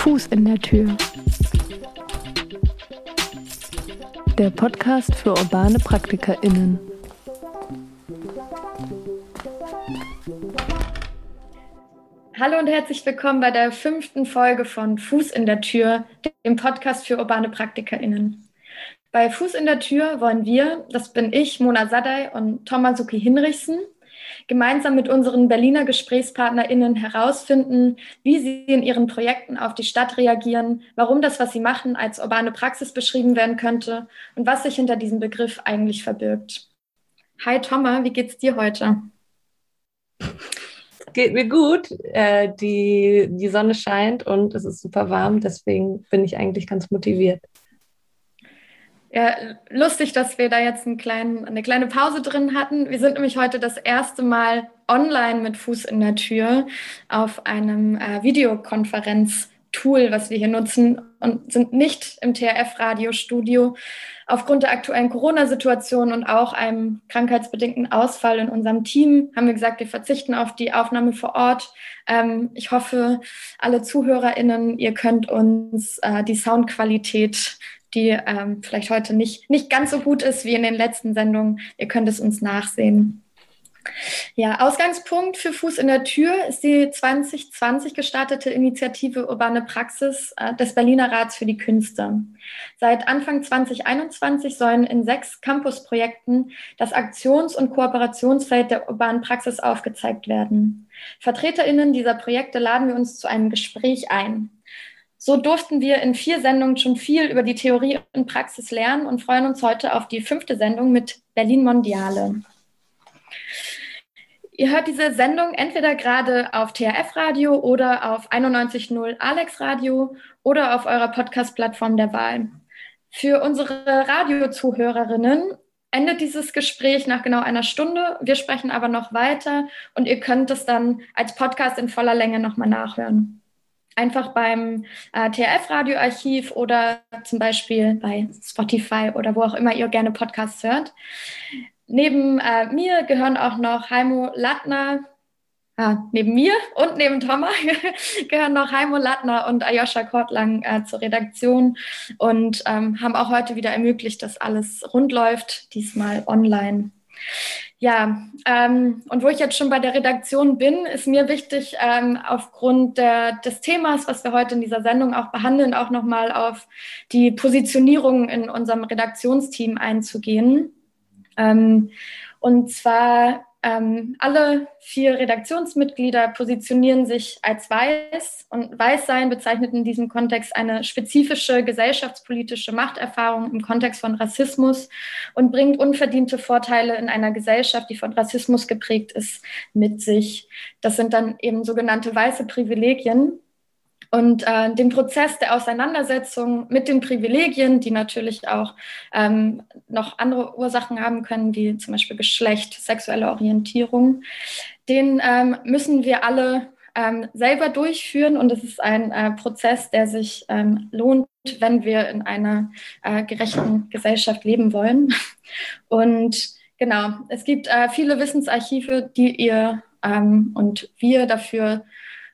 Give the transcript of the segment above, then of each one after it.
Fuß in der Tür. Der Podcast für urbane PraktikerInnen. Hallo und herzlich willkommen bei der fünften Folge von Fuß in der Tür, dem Podcast für urbane PraktikerInnen. Bei Fuß in der Tür wollen wir, das bin ich, Mona Sadai und Tomasuki Hinrichsen, gemeinsam mit unseren Berliner GesprächspartnerInnen herausfinden, wie sie in ihren Projekten auf die Stadt reagieren, warum das, was sie machen, als urbane Praxis beschrieben werden könnte und was sich hinter diesem Begriff eigentlich verbirgt. Hi Thomas, wie geht's dir heute? Geht mir gut. Äh, die, die Sonne scheint und es ist super warm, deswegen bin ich eigentlich ganz motiviert. Ja, lustig, dass wir da jetzt einen kleinen, eine kleine Pause drin hatten. Wir sind nämlich heute das erste Mal online mit Fuß in der Tür auf einem äh, Videokonferenz-Tool, was wir hier nutzen und sind nicht im TRF-Radiostudio. Aufgrund der aktuellen Corona-Situation und auch einem krankheitsbedingten Ausfall in unserem Team haben wir gesagt, wir verzichten auf die Aufnahme vor Ort. Ähm, ich hoffe, alle ZuhörerInnen, ihr könnt uns äh, die Soundqualität die ähm, vielleicht heute nicht, nicht ganz so gut ist wie in den letzten Sendungen. Ihr könnt es uns nachsehen. Ja, Ausgangspunkt für Fuß in der Tür ist die 2020 gestartete Initiative Urbane Praxis äh, des Berliner Rats für die Künste. Seit Anfang 2021 sollen in sechs Campusprojekten das Aktions- und Kooperationsfeld der urbanen Praxis aufgezeigt werden. VertreterInnen dieser Projekte laden wir uns zu einem Gespräch ein. So durften wir in vier Sendungen schon viel über die Theorie und Praxis lernen und freuen uns heute auf die fünfte Sendung mit Berlin Mondiale. Ihr hört diese Sendung entweder gerade auf THF Radio oder auf 91.0 Alex Radio oder auf eurer Podcast-Plattform der Wahl. Für unsere Radiozuhörerinnen endet dieses Gespräch nach genau einer Stunde. Wir sprechen aber noch weiter und ihr könnt es dann als Podcast in voller Länge nochmal nachhören einfach beim äh, TRF-Radioarchiv oder zum Beispiel bei Spotify oder wo auch immer ihr gerne Podcasts hört. Neben äh, mir gehören auch noch Heimo Lattner, ah, neben mir und neben Thomas gehören noch Heimo Lattner und Ayosha Kortlang äh, zur Redaktion und ähm, haben auch heute wieder ermöglicht, dass alles rund läuft, diesmal online. Ja, ähm, und wo ich jetzt schon bei der Redaktion bin, ist mir wichtig, ähm, aufgrund der, des Themas, was wir heute in dieser Sendung auch behandeln, auch nochmal auf die Positionierung in unserem Redaktionsteam einzugehen. Ähm, und zwar ähm, alle vier Redaktionsmitglieder positionieren sich als weiß und Weißsein bezeichnet in diesem Kontext eine spezifische gesellschaftspolitische Machterfahrung im Kontext von Rassismus und bringt unverdiente Vorteile in einer Gesellschaft, die von Rassismus geprägt ist, mit sich. Das sind dann eben sogenannte weiße Privilegien. Und äh, den Prozess der Auseinandersetzung mit den Privilegien, die natürlich auch ähm, noch andere Ursachen haben können, wie zum Beispiel Geschlecht, sexuelle Orientierung, den ähm, müssen wir alle ähm, selber durchführen. Und es ist ein äh, Prozess, der sich ähm, lohnt, wenn wir in einer äh, gerechten Gesellschaft leben wollen. Und genau, es gibt äh, viele Wissensarchive, die ihr ähm, und wir dafür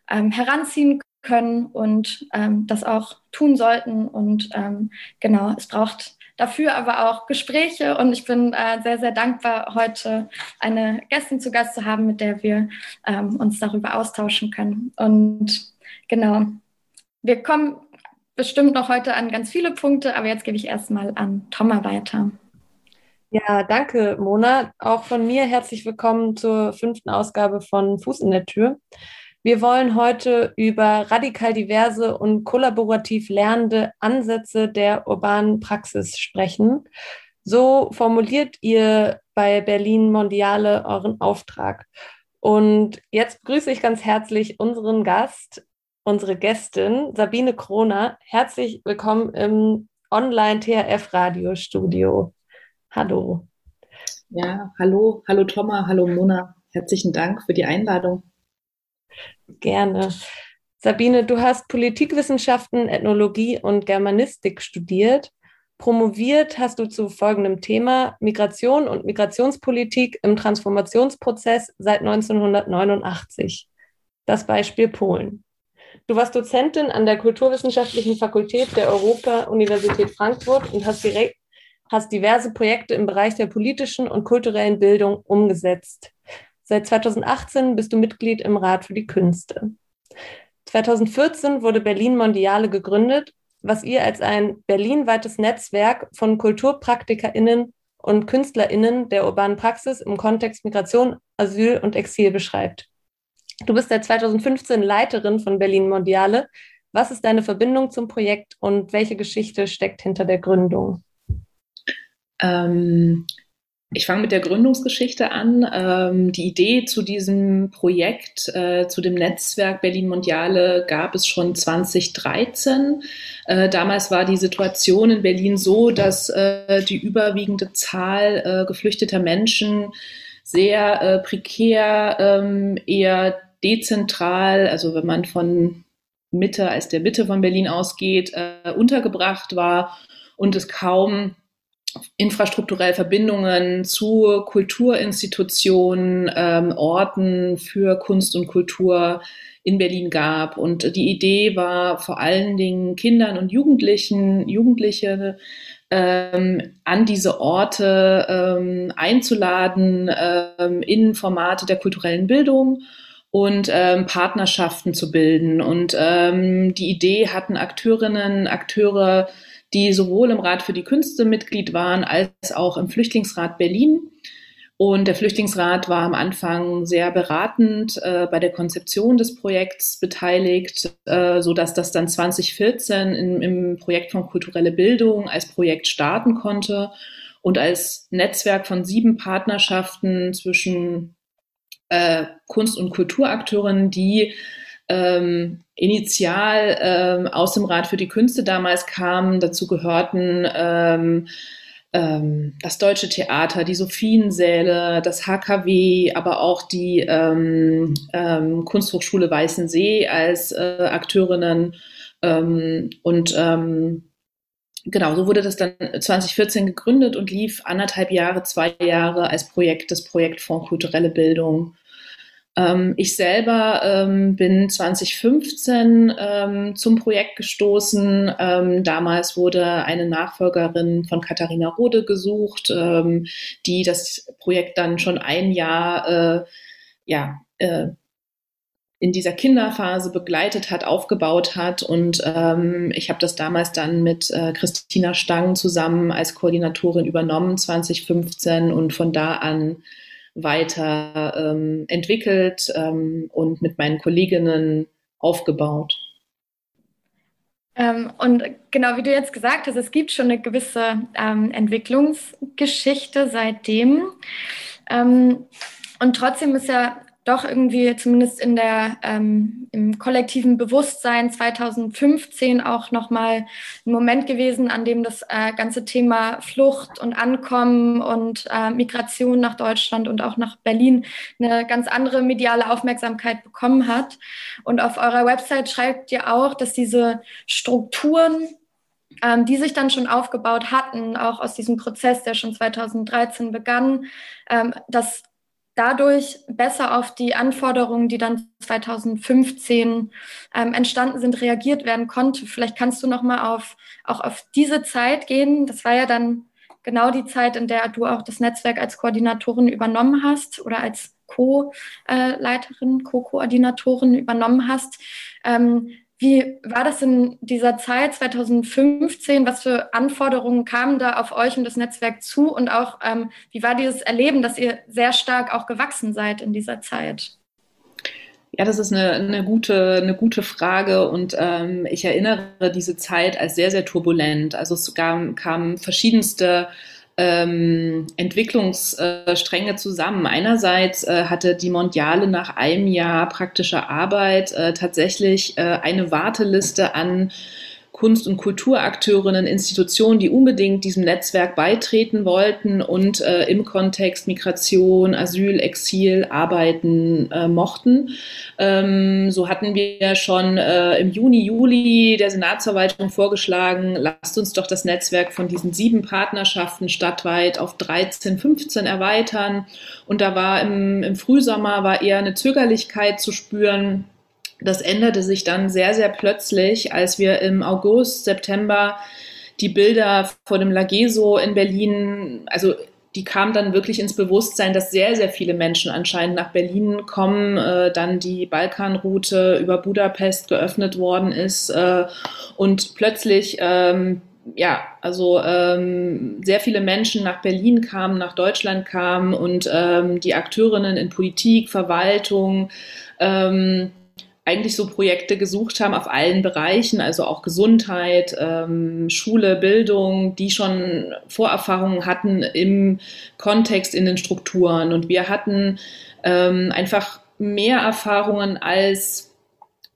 ähm, heranziehen können und ähm, das auch tun sollten. Und ähm, genau, es braucht dafür aber auch Gespräche und ich bin äh, sehr, sehr dankbar, heute eine Gästin zu Gast zu haben, mit der wir ähm, uns darüber austauschen können. Und genau, wir kommen bestimmt noch heute an ganz viele Punkte, aber jetzt gebe ich erstmal an Thomas weiter. Ja, danke, Mona. Auch von mir herzlich willkommen zur fünften Ausgabe von Fuß in der Tür. Wir wollen heute über radikal diverse und kollaborativ lernende Ansätze der urbanen Praxis sprechen. So formuliert ihr bei Berlin Mondiale euren Auftrag. Und jetzt begrüße ich ganz herzlich unseren Gast, unsere Gästin Sabine Kroner. Herzlich willkommen im Online-THF-Radiostudio. Hallo. Ja, hallo, hallo Thomas, hallo Mona. Herzlichen Dank für die Einladung. Gerne. Sabine, du hast Politikwissenschaften, Ethnologie und Germanistik studiert. Promoviert hast du zu folgendem Thema Migration und Migrationspolitik im Transformationsprozess seit 1989. Das Beispiel Polen. Du warst Dozentin an der Kulturwissenschaftlichen Fakultät der Europa-Universität Frankfurt und hast, direkt, hast diverse Projekte im Bereich der politischen und kulturellen Bildung umgesetzt. Seit 2018 bist du Mitglied im Rat für die Künste. 2014 wurde Berlin Mondiale gegründet, was ihr als ein berlinweites Netzwerk von KulturpraktikerInnen und KünstlerInnen der urbanen Praxis im Kontext Migration, Asyl und Exil beschreibt. Du bist seit 2015 Leiterin von Berlin Mondiale. Was ist deine Verbindung zum Projekt und welche Geschichte steckt hinter der Gründung? Ähm, ich fange mit der Gründungsgeschichte an. Ähm, die Idee zu diesem Projekt, äh, zu dem Netzwerk Berlin Mondiale, gab es schon 2013. Äh, damals war die Situation in Berlin so, dass äh, die überwiegende Zahl äh, geflüchteter Menschen sehr äh, prekär, ähm, eher dezentral, also wenn man von Mitte als der Mitte von Berlin ausgeht, äh, untergebracht war und es kaum infrastrukturell Verbindungen zu Kulturinstitutionen, ähm, Orten für Kunst und Kultur in Berlin gab. Und die Idee war vor allen Dingen Kindern und Jugendlichen, Jugendliche ähm, an diese Orte ähm, einzuladen ähm, in Formate der kulturellen Bildung und ähm, Partnerschaften zu bilden. Und ähm, die Idee hatten Akteurinnen, Akteure, die sowohl im Rat für die Künste Mitglied waren, als auch im Flüchtlingsrat Berlin. Und der Flüchtlingsrat war am Anfang sehr beratend äh, bei der Konzeption des Projekts beteiligt, äh, so dass das dann 2014 in, im Projekt von kulturelle Bildung als Projekt starten konnte und als Netzwerk von sieben Partnerschaften zwischen äh, Kunst- und Kulturakteurinnen, die ähm, initial ähm, aus dem Rat für die Künste damals kamen. Dazu gehörten ähm, ähm, das Deutsche Theater, die Sophiensäle, das HKW, aber auch die ähm, ähm, Kunsthochschule Weißensee als äh, Akteurinnen. Und genau, so wurde das dann 2014 gegründet und lief anderthalb Jahre, zwei Jahre als Projekt des Projektfonds Kulturelle Bildung. Ähm, ich selber ähm, bin 2015 ähm, zum Projekt gestoßen. Ähm, damals wurde eine Nachfolgerin von Katharina Rode gesucht, ähm, die das Projekt dann schon ein Jahr äh, ja, äh, in dieser Kinderphase begleitet hat, aufgebaut hat. Und ähm, ich habe das damals dann mit äh, Christina Stang zusammen als Koordinatorin übernommen, 2015. Und von da an weiter ähm, entwickelt ähm, und mit meinen Kolleginnen aufgebaut. Ähm, und genau wie du jetzt gesagt hast, es gibt schon eine gewisse ähm, Entwicklungsgeschichte seitdem. Ähm, und trotzdem ist ja doch irgendwie zumindest in der ähm, im kollektiven Bewusstsein 2015 auch noch mal ein Moment gewesen, an dem das äh, ganze Thema Flucht und Ankommen und äh, Migration nach Deutschland und auch nach Berlin eine ganz andere mediale Aufmerksamkeit bekommen hat. Und auf eurer Website schreibt ihr auch, dass diese Strukturen ähm, die sich dann schon aufgebaut hatten, auch aus diesem Prozess, der schon 2013 begann, ähm, dass dadurch besser auf die Anforderungen, die dann 2015 ähm, entstanden sind, reagiert werden konnte. Vielleicht kannst du noch mal auf auch auf diese Zeit gehen. Das war ja dann genau die Zeit, in der du auch das Netzwerk als Koordinatorin übernommen hast oder als Co-Leiterin, Co-Koordinatorin übernommen hast. Ähm, wie war das in dieser Zeit 2015? Was für Anforderungen kamen da auf euch und das Netzwerk zu? Und auch, ähm, wie war dieses Erleben, dass ihr sehr stark auch gewachsen seid in dieser Zeit? Ja, das ist eine, eine, gute, eine gute Frage und ähm, ich erinnere diese Zeit als sehr, sehr turbulent. Also es kamen, kamen verschiedenste ähm, Entwicklungsstränge zusammen. Einerseits äh, hatte die Mondiale nach einem Jahr praktischer Arbeit äh, tatsächlich äh, eine Warteliste an Kunst- und Kulturakteurinnen, Institutionen, die unbedingt diesem Netzwerk beitreten wollten und äh, im Kontext Migration, Asyl, Exil arbeiten äh, mochten. Ähm, so hatten wir schon äh, im Juni, Juli der Senatsverwaltung vorgeschlagen, lasst uns doch das Netzwerk von diesen sieben Partnerschaften stadtweit auf 13, 15 erweitern. Und da war im, im Frühsommer war eher eine Zögerlichkeit zu spüren das änderte sich dann sehr, sehr plötzlich, als wir im August, September die Bilder vor dem Lageso in Berlin, also die kam dann wirklich ins Bewusstsein, dass sehr, sehr viele Menschen anscheinend nach Berlin kommen, äh, dann die Balkanroute über Budapest geöffnet worden ist äh, und plötzlich ähm, ja, also ähm, sehr viele Menschen nach Berlin kamen, nach Deutschland kamen und ähm, die Akteurinnen in Politik, Verwaltung, ähm, eigentlich so Projekte gesucht haben auf allen Bereichen, also auch Gesundheit, ähm, Schule, Bildung, die schon Vorerfahrungen hatten im Kontext, in den Strukturen. Und wir hatten ähm, einfach mehr Erfahrungen als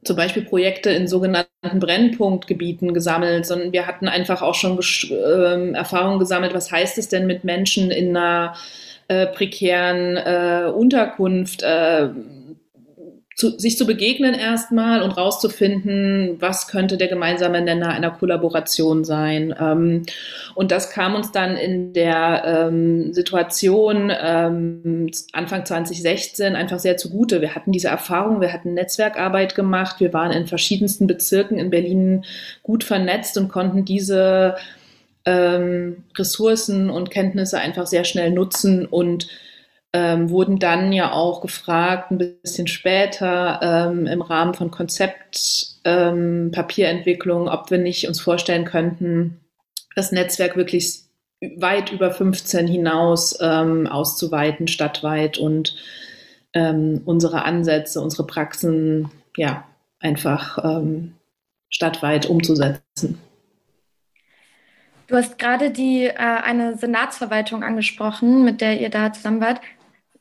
zum Beispiel Projekte in sogenannten Brennpunktgebieten gesammelt, sondern wir hatten einfach auch schon äh, Erfahrungen gesammelt, was heißt es denn mit Menschen in einer äh, prekären äh, Unterkunft, äh, zu, sich zu begegnen erstmal und rauszufinden, was könnte der gemeinsame Nenner einer Kollaboration sein. Ähm, und das kam uns dann in der ähm, Situation ähm, Anfang 2016 einfach sehr zugute. Wir hatten diese Erfahrung, wir hatten Netzwerkarbeit gemacht, wir waren in verschiedensten Bezirken in Berlin gut vernetzt und konnten diese ähm, Ressourcen und Kenntnisse einfach sehr schnell nutzen und ähm, wurden dann ja auch gefragt, ein bisschen später ähm, im Rahmen von Konzeptpapierentwicklung, ähm, ob wir nicht uns vorstellen könnten, das Netzwerk wirklich weit über 15 hinaus ähm, auszuweiten, stadtweit und ähm, unsere Ansätze, unsere Praxen ja einfach ähm, stadtweit umzusetzen. Du hast gerade die äh, eine Senatsverwaltung angesprochen, mit der ihr da zusammen wart.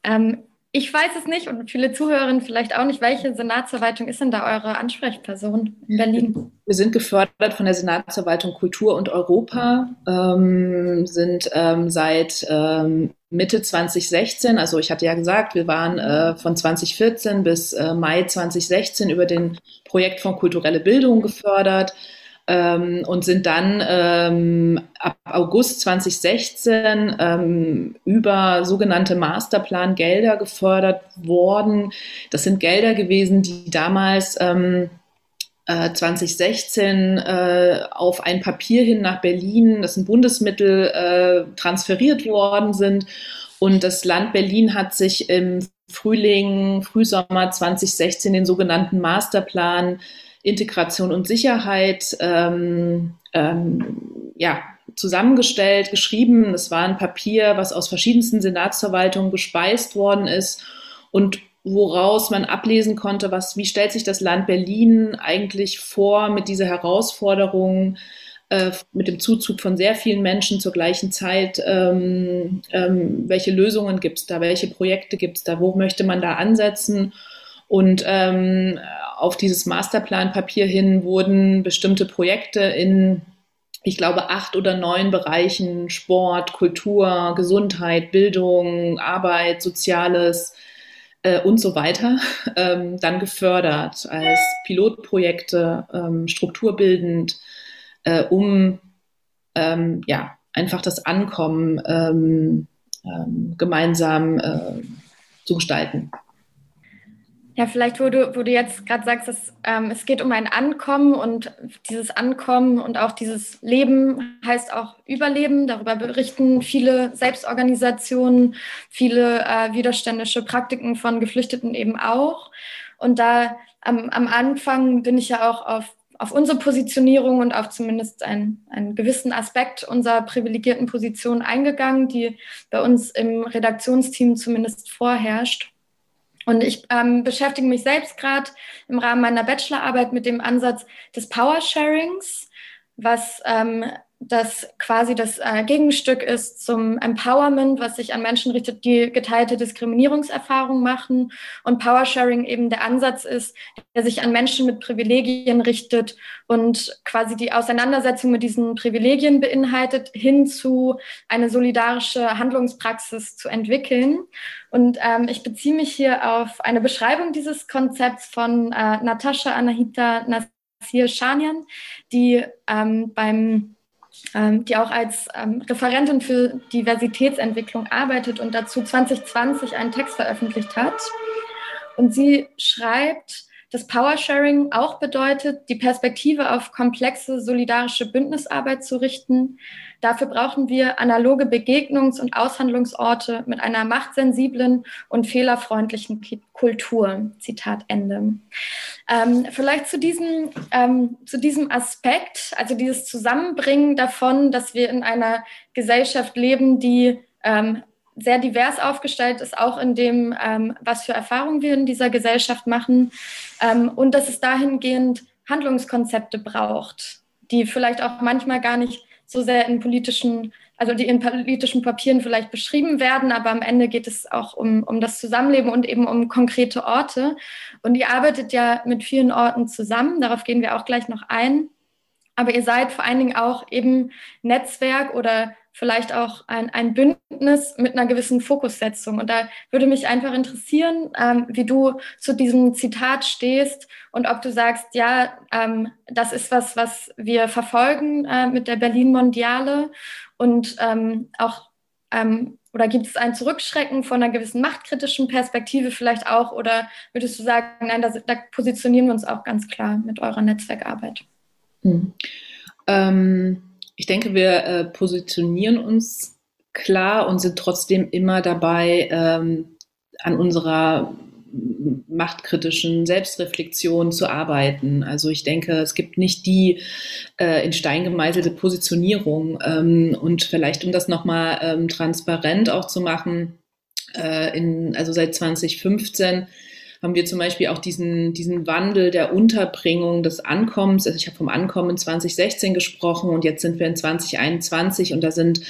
Ähm, ich weiß es nicht und viele Zuhörerinnen vielleicht auch nicht. Welche Senatsverwaltung ist denn da eure Ansprechperson in Berlin? Wir sind gefördert von der Senatsverwaltung Kultur und Europa, ähm, sind ähm, seit ähm, Mitte 2016, also ich hatte ja gesagt, wir waren äh, von 2014 bis äh, Mai 2016 über den Projektfonds Kulturelle Bildung gefördert ähm, und sind dann ähm, ab August 2016 ähm, über sogenannte Masterplan-Gelder gefördert worden. Das sind Gelder gewesen, die damals 2016 äh, äh, auf ein Papier hin nach Berlin, das sind Bundesmittel, äh, transferiert worden sind. Und das Land Berlin hat sich im Frühling, Frühsommer 2016 den sogenannten Masterplan Integration und Sicherheit ähm, ähm, ja, zusammengestellt, geschrieben. Es war ein Papier, was aus verschiedensten Senatsverwaltungen gespeist worden ist und woraus man ablesen konnte, was, wie stellt sich das Land Berlin eigentlich vor mit dieser Herausforderung, äh, mit dem Zuzug von sehr vielen Menschen zur gleichen Zeit, ähm, ähm, welche Lösungen gibt es da, welche Projekte gibt es da, wo möchte man da ansetzen? Und ähm, auf dieses Masterplanpapier hin wurden bestimmte Projekte in, ich glaube, acht oder neun Bereichen Sport, Kultur, Gesundheit, Bildung, Arbeit, Soziales äh, und so weiter ähm, dann gefördert als Pilotprojekte, ähm, strukturbildend, äh, um ähm, ja, einfach das Ankommen ähm, ähm, gemeinsam äh, zu gestalten. Ja, vielleicht, wo du, wo du jetzt gerade sagst, dass, ähm, es geht um ein Ankommen und dieses Ankommen und auch dieses Leben heißt auch Überleben. Darüber berichten viele Selbstorganisationen, viele äh, widerständische Praktiken von Geflüchteten eben auch. Und da am, am Anfang bin ich ja auch auf, auf unsere Positionierung und auf zumindest ein, einen gewissen Aspekt unserer privilegierten Position eingegangen, die bei uns im Redaktionsteam zumindest vorherrscht. Und ich ähm, beschäftige mich selbst gerade im Rahmen meiner Bachelorarbeit mit dem Ansatz des Power-Sharings, was ähm, das quasi das äh, Gegenstück ist zum Empowerment, was sich an Menschen richtet, die geteilte Diskriminierungserfahrungen machen und Powersharing eben der Ansatz ist, der sich an Menschen mit Privilegien richtet und quasi die Auseinandersetzung mit diesen Privilegien beinhaltet, hin zu eine solidarische Handlungspraxis zu entwickeln. Und ähm, ich beziehe mich hier auf eine Beschreibung dieses Konzepts von äh, Natascha Anahita Nasir Shanian, die ähm, beim die auch als ähm, Referentin für Diversitätsentwicklung arbeitet und dazu 2020 einen Text veröffentlicht hat. Und sie schreibt, dass Powersharing auch bedeutet, die Perspektive auf komplexe solidarische Bündnisarbeit zu richten. Dafür brauchen wir analoge Begegnungs- und Aushandlungsorte mit einer machtsensiblen und fehlerfreundlichen Kultur. Zitat Ende. Ähm, vielleicht zu diesem, ähm, zu diesem Aspekt, also dieses Zusammenbringen davon, dass wir in einer Gesellschaft leben, die ähm, sehr divers aufgestellt ist, auch in dem, ähm, was für Erfahrungen wir in dieser Gesellschaft machen ähm, und dass es dahingehend Handlungskonzepte braucht, die vielleicht auch manchmal gar nicht so sehr in politischen, also die in politischen Papieren vielleicht beschrieben werden, aber am Ende geht es auch um, um das Zusammenleben und eben um konkrete Orte. Und ihr arbeitet ja mit vielen Orten zusammen, darauf gehen wir auch gleich noch ein. Aber ihr seid vor allen Dingen auch eben Netzwerk oder vielleicht auch ein, ein Bündnis mit einer gewissen Fokussetzung. Und da würde mich einfach interessieren, ähm, wie du zu diesem Zitat stehst und ob du sagst, ja, ähm, das ist was, was wir verfolgen äh, mit der Berlin Mondiale und ähm, auch ähm, oder gibt es ein Zurückschrecken von einer gewissen machtkritischen Perspektive vielleicht auch? Oder würdest du sagen, nein, da, da positionieren wir uns auch ganz klar mit eurer Netzwerkarbeit? Hm. Ich denke, wir äh, positionieren uns klar und sind trotzdem immer dabei, ähm, an unserer machtkritischen Selbstreflexion zu arbeiten. Also ich denke, es gibt nicht die äh, in Stein gemeißelte Positionierung. Ähm, und vielleicht, um das nochmal ähm, transparent auch zu machen, äh, in, also seit 2015 haben wir zum Beispiel auch diesen, diesen Wandel der Unterbringung des Ankommens. Also ich habe vom Ankommen in 2016 gesprochen und jetzt sind wir in 2021 und da sind,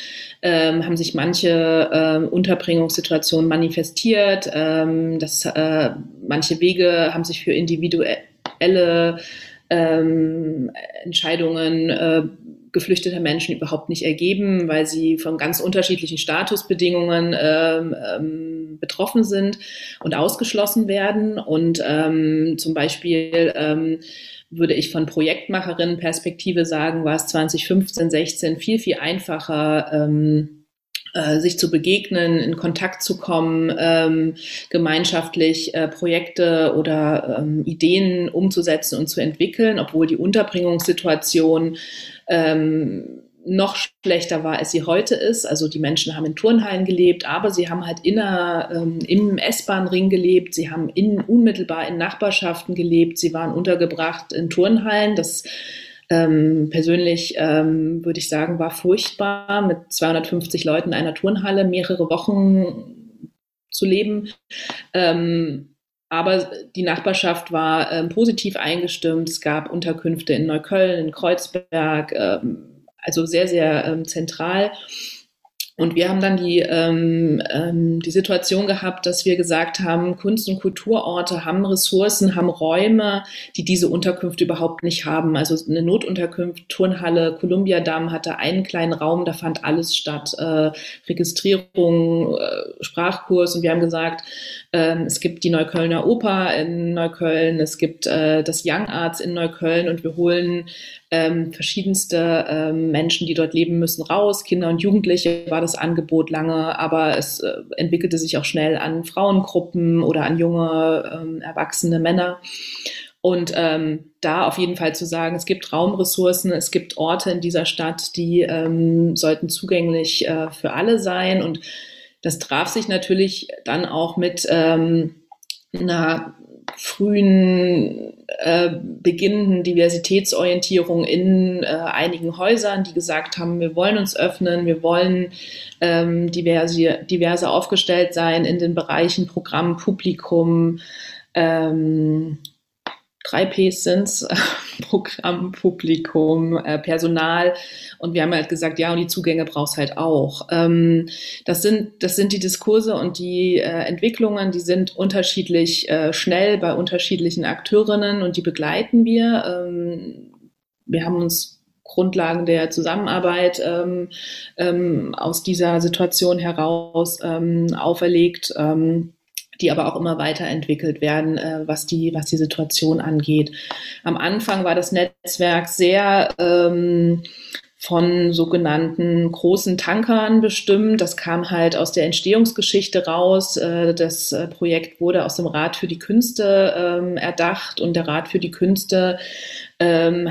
ähm, haben sich manche ähm, Unterbringungssituationen manifestiert. Ähm, das, äh, manche Wege haben sich für individuelle ähm, Entscheidungen äh, geflüchteter Menschen überhaupt nicht ergeben, weil sie von ganz unterschiedlichen Statusbedingungen ähm, ähm, betroffen sind und ausgeschlossen werden. Und ähm, zum Beispiel ähm, würde ich von Projektmacherinnenperspektive sagen, war es 2015, 16 viel, viel einfacher, ähm, äh, sich zu begegnen, in Kontakt zu kommen, ähm, gemeinschaftlich äh, Projekte oder ähm, Ideen umzusetzen und zu entwickeln, obwohl die Unterbringungssituation ähm, noch schlechter war, als sie heute ist. Also die Menschen haben in Turnhallen gelebt, aber sie haben halt inner, ähm, im S-Bahn-Ring gelebt, sie haben in, unmittelbar in Nachbarschaften gelebt, sie waren untergebracht in Turnhallen. Das ähm, persönlich ähm, würde ich sagen, war furchtbar, mit 250 Leuten in einer Turnhalle mehrere Wochen zu leben. Ähm, aber die Nachbarschaft war ähm, positiv eingestimmt. Es gab Unterkünfte in Neukölln, in Kreuzberg, ähm, also sehr, sehr ähm, zentral. Und wir haben dann die, ähm, ähm, die Situation gehabt, dass wir gesagt haben, Kunst- und Kulturorte haben Ressourcen, haben Räume, die diese Unterkünfte überhaupt nicht haben. Also eine Notunterkunft, Turnhalle, Kolumbiadamm hatte einen kleinen Raum, da fand alles statt. Äh, Registrierung, äh, Sprachkurs. Und wir haben gesagt, äh, es gibt die Neuköllner Oper in Neukölln, es gibt äh, das Young Arts in Neukölln und wir holen ähm, verschiedenste ähm, Menschen, die dort leben müssen, raus. Kinder und Jugendliche war das Angebot lange, aber es äh, entwickelte sich auch schnell an Frauengruppen oder an junge, ähm, erwachsene Männer. Und ähm, da auf jeden Fall zu sagen, es gibt Raumressourcen, es gibt Orte in dieser Stadt, die ähm, sollten zugänglich äh, für alle sein. Und das traf sich natürlich dann auch mit ähm, einer frühen äh, beginnenden Diversitätsorientierung in äh, einigen Häusern, die gesagt haben, wir wollen uns öffnen, wir wollen ähm, diverse, diverse aufgestellt sein in den Bereichen Programm, Publikum, ähm, drei Ps sind's, Programm, Publikum, äh, Personal. Und wir haben halt gesagt, ja, und die Zugänge brauchst halt auch. Ähm, das sind, das sind die Diskurse und die äh, Entwicklungen, die sind unterschiedlich äh, schnell bei unterschiedlichen Akteurinnen und die begleiten wir. Ähm, wir haben uns Grundlagen der Zusammenarbeit ähm, ähm, aus dieser Situation heraus ähm, auferlegt. Ähm, die aber auch immer weiterentwickelt werden, äh, was, die, was die Situation angeht. Am Anfang war das Netzwerk sehr ähm, von sogenannten großen Tankern bestimmt. Das kam halt aus der Entstehungsgeschichte raus. Äh, das äh, Projekt wurde aus dem Rat für die Künste ähm, erdacht und der Rat für die Künste ähm,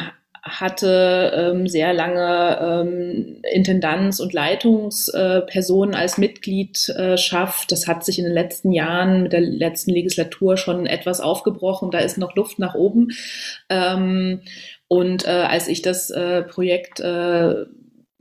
hatte ähm, sehr lange ähm, Intendanz- und Leitungspersonen äh, als Mitgliedschaft. Das hat sich in den letzten Jahren mit der letzten Legislatur schon etwas aufgebrochen. Da ist noch Luft nach oben. Ähm, und äh, als ich das äh, Projekt äh,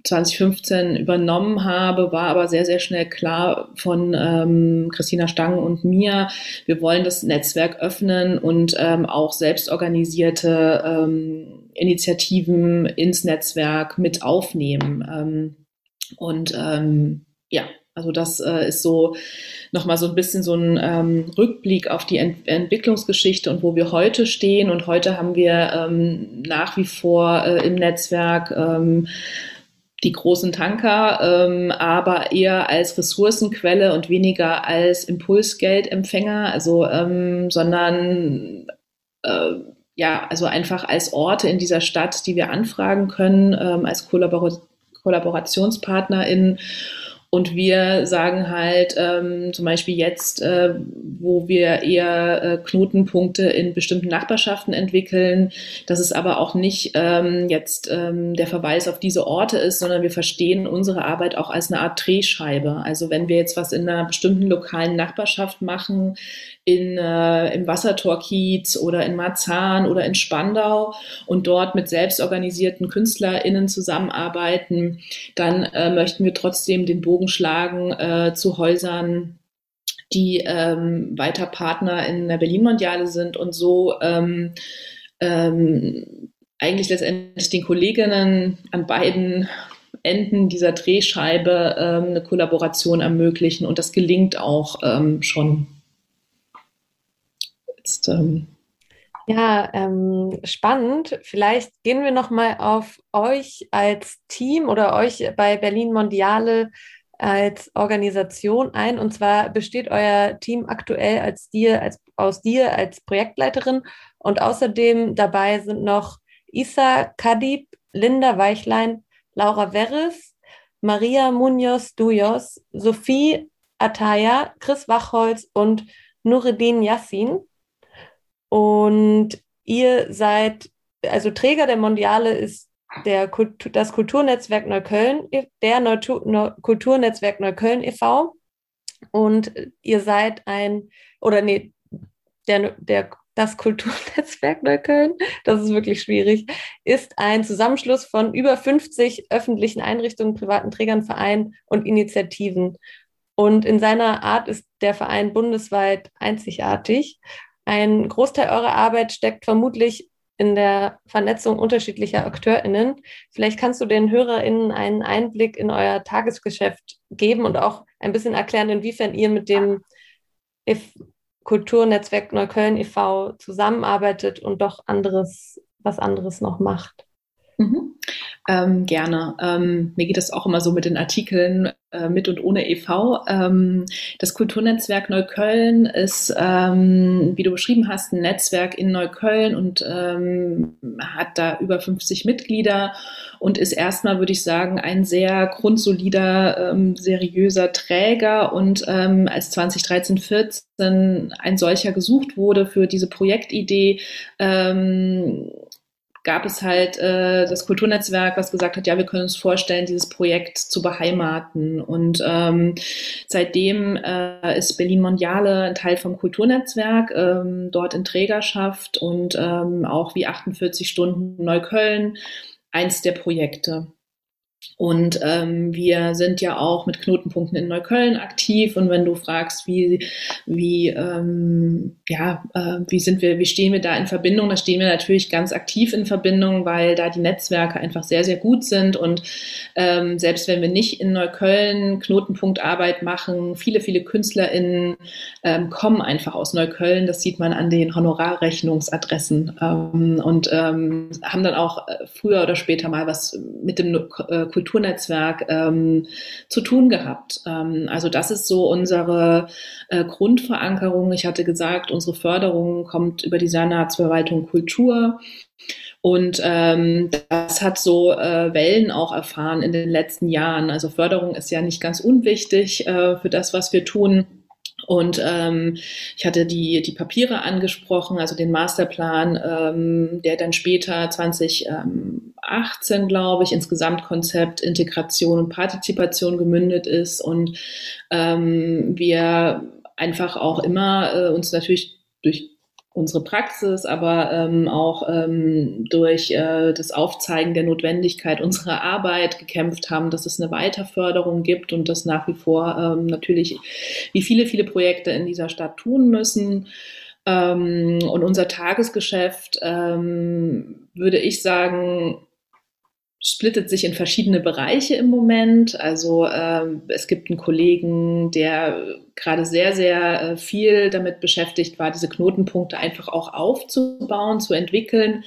2015 übernommen habe, war aber sehr, sehr schnell klar von ähm, Christina Stang und mir, wir wollen das Netzwerk öffnen und ähm, auch selbstorganisierte ähm, Initiativen ins Netzwerk mit aufnehmen. Ähm, und ähm, ja, also das äh, ist so nochmal so ein bisschen so ein ähm, Rückblick auf die Ent Entwicklungsgeschichte und wo wir heute stehen. Und heute haben wir ähm, nach wie vor äh, im Netzwerk ähm, die großen Tanker, ähm, aber eher als Ressourcenquelle und weniger als Impulsgeldempfänger, also ähm, sondern äh, ja, also einfach als Orte in dieser Stadt, die wir anfragen können, ähm, als Kollabor KollaborationspartnerInnen und wir sagen halt ähm, zum Beispiel jetzt, äh, wo wir eher äh, Knotenpunkte in bestimmten Nachbarschaften entwickeln, dass es aber auch nicht ähm, jetzt ähm, der Verweis auf diese Orte ist, sondern wir verstehen unsere Arbeit auch als eine Art Drehscheibe. Also wenn wir jetzt was in einer bestimmten lokalen Nachbarschaft machen, in, äh, im Wassertorkiez oder in Marzahn oder in Spandau und dort mit selbstorganisierten KünstlerInnen zusammenarbeiten, dann äh, möchten wir trotzdem den Bogen schlagen äh, zu Häusern, die ähm, weiter Partner in der Berlin-Mondiale sind und so ähm, ähm, eigentlich letztendlich den Kolleginnen an beiden Enden dieser Drehscheibe ähm, eine Kollaboration ermöglichen. Und das gelingt auch ähm, schon jetzt. Ähm ja, ähm, spannend. Vielleicht gehen wir noch mal auf euch als Team oder euch bei Berlin Mondiale als Organisation ein. Und zwar besteht euer Team aktuell als dir, als, aus dir als Projektleiterin. Und außerdem dabei sind noch Isa Kadib, Linda Weichlein, Laura Verres, Maria Munoz Duyos, Sophie Ataya, Chris Wachholz und Nureddin Yassin. Und ihr seid, also Träger der Mondiale ist der Kultur, das Kulturnetzwerk Neukölln, der Neutu, Neu, Kulturnetzwerk Neukölln e.V. Und ihr seid ein, oder nee, der, der, das Kulturnetzwerk Neukölln, das ist wirklich schwierig, ist ein Zusammenschluss von über 50 öffentlichen Einrichtungen, privaten Trägern, Vereinen und Initiativen. Und in seiner Art ist der Verein bundesweit einzigartig. Ein Großteil eurer Arbeit steckt vermutlich in der Vernetzung unterschiedlicher AkteurInnen. Vielleicht kannst du den HörerInnen einen Einblick in euer Tagesgeschäft geben und auch ein bisschen erklären, inwiefern ihr mit dem Kulturnetzwerk Neukölln e.V. zusammenarbeitet und doch anderes, was anderes noch macht. Mhm. Ähm, gerne. Ähm, mir geht das auch immer so mit den Artikeln äh, mit und ohne e.V. Ähm, das Kulturnetzwerk Neukölln ist, ähm, wie du beschrieben hast, ein Netzwerk in Neukölln und ähm, hat da über 50 Mitglieder und ist erstmal, würde ich sagen, ein sehr grundsolider, ähm, seriöser Träger. Und als 2013, 14 ein solcher gesucht wurde für diese Projektidee, gab es halt äh, das Kulturnetzwerk, was gesagt hat, ja, wir können uns vorstellen, dieses Projekt zu beheimaten. Und ähm, seitdem äh, ist Berlin Mondiale ein Teil vom Kulturnetzwerk, ähm, dort in Trägerschaft und ähm, auch wie 48 Stunden Neukölln eins der Projekte. Und ähm, wir sind ja auch mit Knotenpunkten in Neukölln aktiv. Und wenn du fragst, wie, wie, ähm, ja, äh, wie sind wir, wie stehen wir da in Verbindung, da stehen wir natürlich ganz aktiv in Verbindung, weil da die Netzwerke einfach sehr, sehr gut sind. Und ähm, selbst wenn wir nicht in Neukölln Knotenpunktarbeit machen, viele, viele KünstlerInnen ähm, kommen einfach aus Neukölln. Das sieht man an den Honorarrechnungsadressen ähm, und ähm, haben dann auch äh, früher oder später mal was mit dem äh, Kulturnetzwerk ähm, zu tun gehabt. Ähm, also das ist so unsere äh, Grundverankerung. Ich hatte gesagt, unsere Förderung kommt über die Senatsverwaltung Kultur. Und ähm, das hat so äh, Wellen auch erfahren in den letzten Jahren. Also Förderung ist ja nicht ganz unwichtig äh, für das, was wir tun. Und ähm, ich hatte die, die Papiere angesprochen, also den Masterplan, ähm, der dann später 2018, glaube ich, ins Gesamtkonzept Integration und Partizipation gemündet ist. Und ähm, wir einfach auch immer äh, uns natürlich durch unsere Praxis, aber ähm, auch ähm, durch äh, das Aufzeigen der Notwendigkeit unserer Arbeit gekämpft haben, dass es eine Weiterförderung gibt und das nach wie vor ähm, natürlich, wie viele, viele Projekte in dieser Stadt tun müssen. Ähm, und unser Tagesgeschäft, ähm, würde ich sagen, splittet sich in verschiedene Bereiche im Moment. Also ähm, es gibt einen Kollegen, der gerade sehr, sehr äh, viel damit beschäftigt war, diese Knotenpunkte einfach auch aufzubauen, zu entwickeln.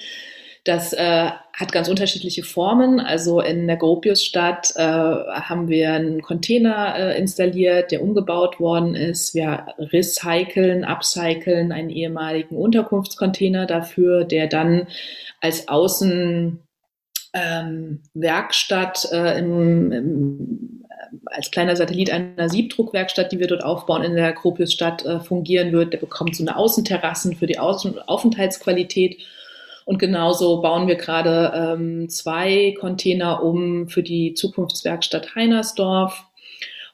Das äh, hat ganz unterschiedliche Formen. Also in der Gropiusstadt äh, haben wir einen Container äh, installiert, der umgebaut worden ist. Wir recyceln, upcyclen einen ehemaligen Unterkunftscontainer dafür, der dann als Außen ähm, Werkstatt äh, im, im, äh, als kleiner Satellit einer Siebdruckwerkstatt, die wir dort aufbauen in der Gropiusstadt äh, fungieren wird. Der bekommt so eine Außenterrassen für die Außen Aufenthaltsqualität. Und genauso bauen wir gerade ähm, zwei Container um für die Zukunftswerkstatt Heinersdorf.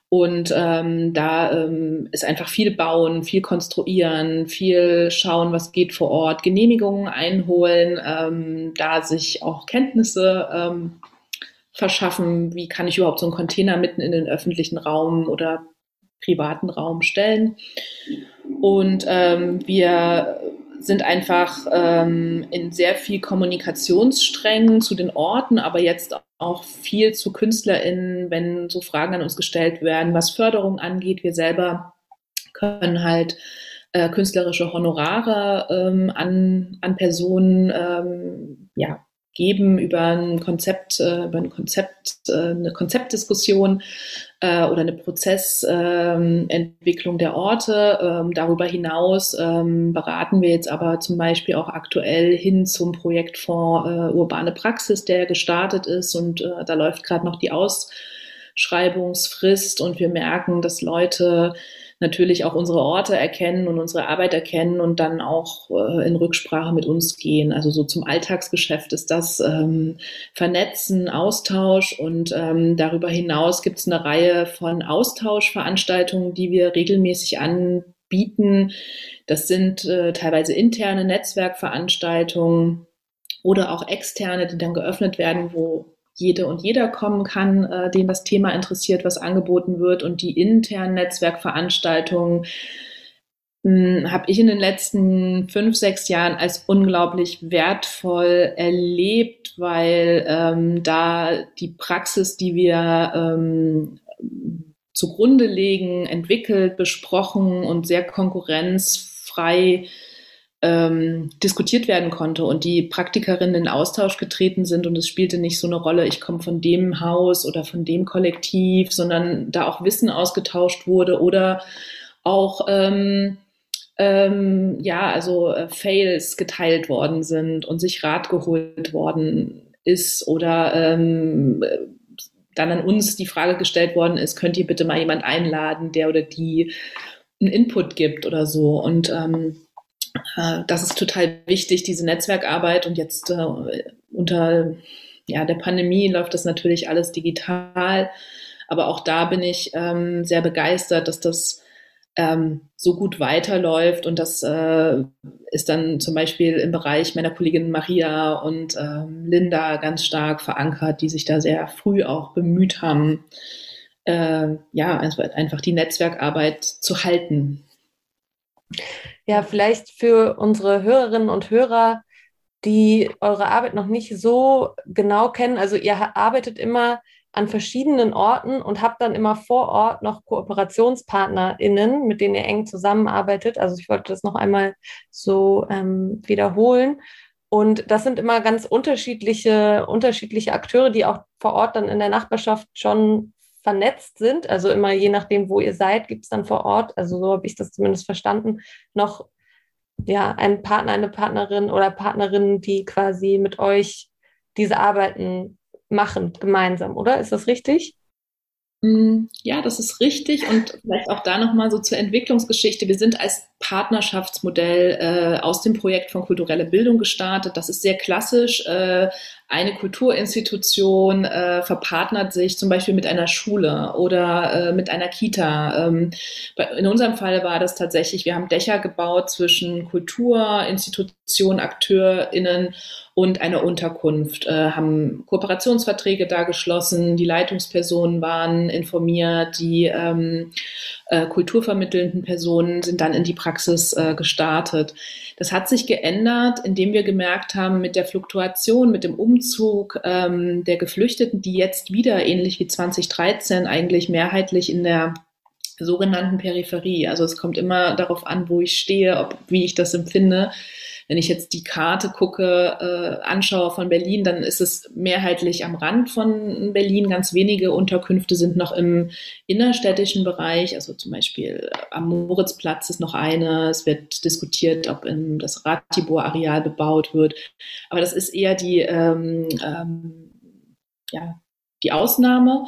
Und ähm, da ähm, ist einfach viel bauen, viel konstruieren, viel schauen, was geht vor Ort, Genehmigungen einholen, ähm, da sich auch Kenntnisse ähm, verschaffen, wie kann ich überhaupt so einen Container mitten in den öffentlichen Raum oder privaten Raum stellen. Und ähm, wir sind einfach ähm, in sehr viel Kommunikationssträngen zu den Orten, aber jetzt auch viel zu KünstlerInnen, wenn so Fragen an uns gestellt werden, was Förderung angeht. Wir selber können halt äh, künstlerische Honorare ähm, an, an Personen ähm, ja, geben über ein Konzept, äh, über ein Konzept, äh, eine Konzeptdiskussion äh, oder eine Prozessentwicklung der Orte. Ähm, darüber hinaus ähm, beraten wir jetzt aber zum Beispiel auch aktuell hin zum Projektfonds Urbane Praxis, der gestartet ist und da läuft gerade noch die Ausschreibungsfrist und wir merken, dass Leute natürlich auch unsere Orte erkennen und unsere Arbeit erkennen und dann auch äh, in Rücksprache mit uns gehen. Also so zum Alltagsgeschäft ist das ähm, Vernetzen, Austausch und ähm, darüber hinaus gibt es eine Reihe von Austauschveranstaltungen, die wir regelmäßig anbieten. Das sind äh, teilweise interne Netzwerkveranstaltungen oder auch externe, die dann geöffnet werden, wo jede und jeder kommen kann, äh, den das Thema interessiert, was angeboten wird. Und die internen Netzwerkveranstaltungen hm, habe ich in den letzten fünf, sechs Jahren als unglaublich wertvoll erlebt, weil ähm, da die Praxis, die wir ähm, zugrunde legen, entwickelt, besprochen und sehr konkurrenzfrei ähm, diskutiert werden konnte und die Praktikerinnen in Austausch getreten sind und es spielte nicht so eine Rolle, ich komme von dem Haus oder von dem Kollektiv, sondern da auch Wissen ausgetauscht wurde oder auch ähm, ähm, ja, also äh, Fails geteilt worden sind und sich Rat geholt worden ist oder ähm, dann an uns die Frage gestellt worden ist, könnt ihr bitte mal jemand einladen, der oder die einen Input gibt oder so. Und ähm, äh, das ist total wichtig, diese Netzwerkarbeit. Und jetzt äh, unter ja, der Pandemie läuft das natürlich alles digital. Aber auch da bin ich ähm, sehr begeistert, dass das ähm, so gut weiterläuft. Und das äh, ist dann zum Beispiel im Bereich meiner Kollegin Maria und ähm, Linda ganz stark verankert, die sich da sehr früh auch bemüht haben, äh, ja, einfach die Netzwerkarbeit zu halten. Ja, vielleicht für unsere Hörerinnen und Hörer, die eure Arbeit noch nicht so genau kennen. Also ihr arbeitet immer an verschiedenen Orten und habt dann immer vor Ort noch KooperationspartnerInnen, mit denen ihr eng zusammenarbeitet. Also ich wollte das noch einmal so ähm, wiederholen. Und das sind immer ganz unterschiedliche, unterschiedliche Akteure, die auch vor Ort dann in der Nachbarschaft schon vernetzt sind. Also immer je nachdem, wo ihr seid, gibt es dann vor Ort, also so habe ich das zumindest verstanden, noch ja, einen Partner, eine Partnerin oder Partnerinnen, die quasi mit euch diese Arbeiten machen, gemeinsam, oder? Ist das richtig? Hm, ja, das ist richtig und vielleicht auch da nochmal so zur Entwicklungsgeschichte. Wir sind als Partnerschaftsmodell äh, aus dem Projekt von kulturelle Bildung gestartet. Das ist sehr klassisch. Äh, eine Kulturinstitution äh, verpartnert sich zum Beispiel mit einer Schule oder äh, mit einer Kita. Ähm, in unserem Fall war das tatsächlich, wir haben Dächer gebaut zwischen Kultur, Institution, AkteurInnen und einer Unterkunft, äh, haben Kooperationsverträge da geschlossen, die Leitungspersonen waren informiert, die ähm, äh, kulturvermittelnden Personen sind dann in die Praxis äh, gestartet. Das hat sich geändert, indem wir gemerkt haben, mit der Fluktuation, mit dem Umzug ähm, der Geflüchteten, die jetzt wieder ähnlich wie 2013 eigentlich mehrheitlich in der sogenannten Peripherie. Also es kommt immer darauf an, wo ich stehe, ob, wie ich das empfinde wenn ich jetzt die Karte gucke, äh, anschaue von Berlin, dann ist es mehrheitlich am Rand von Berlin. Ganz wenige Unterkünfte sind noch im innerstädtischen Bereich. Also zum Beispiel am Moritzplatz ist noch eine. Es wird diskutiert, ob in das Ratibor-Areal bebaut wird. Aber das ist eher die, ähm, ähm, ja, die Ausnahme.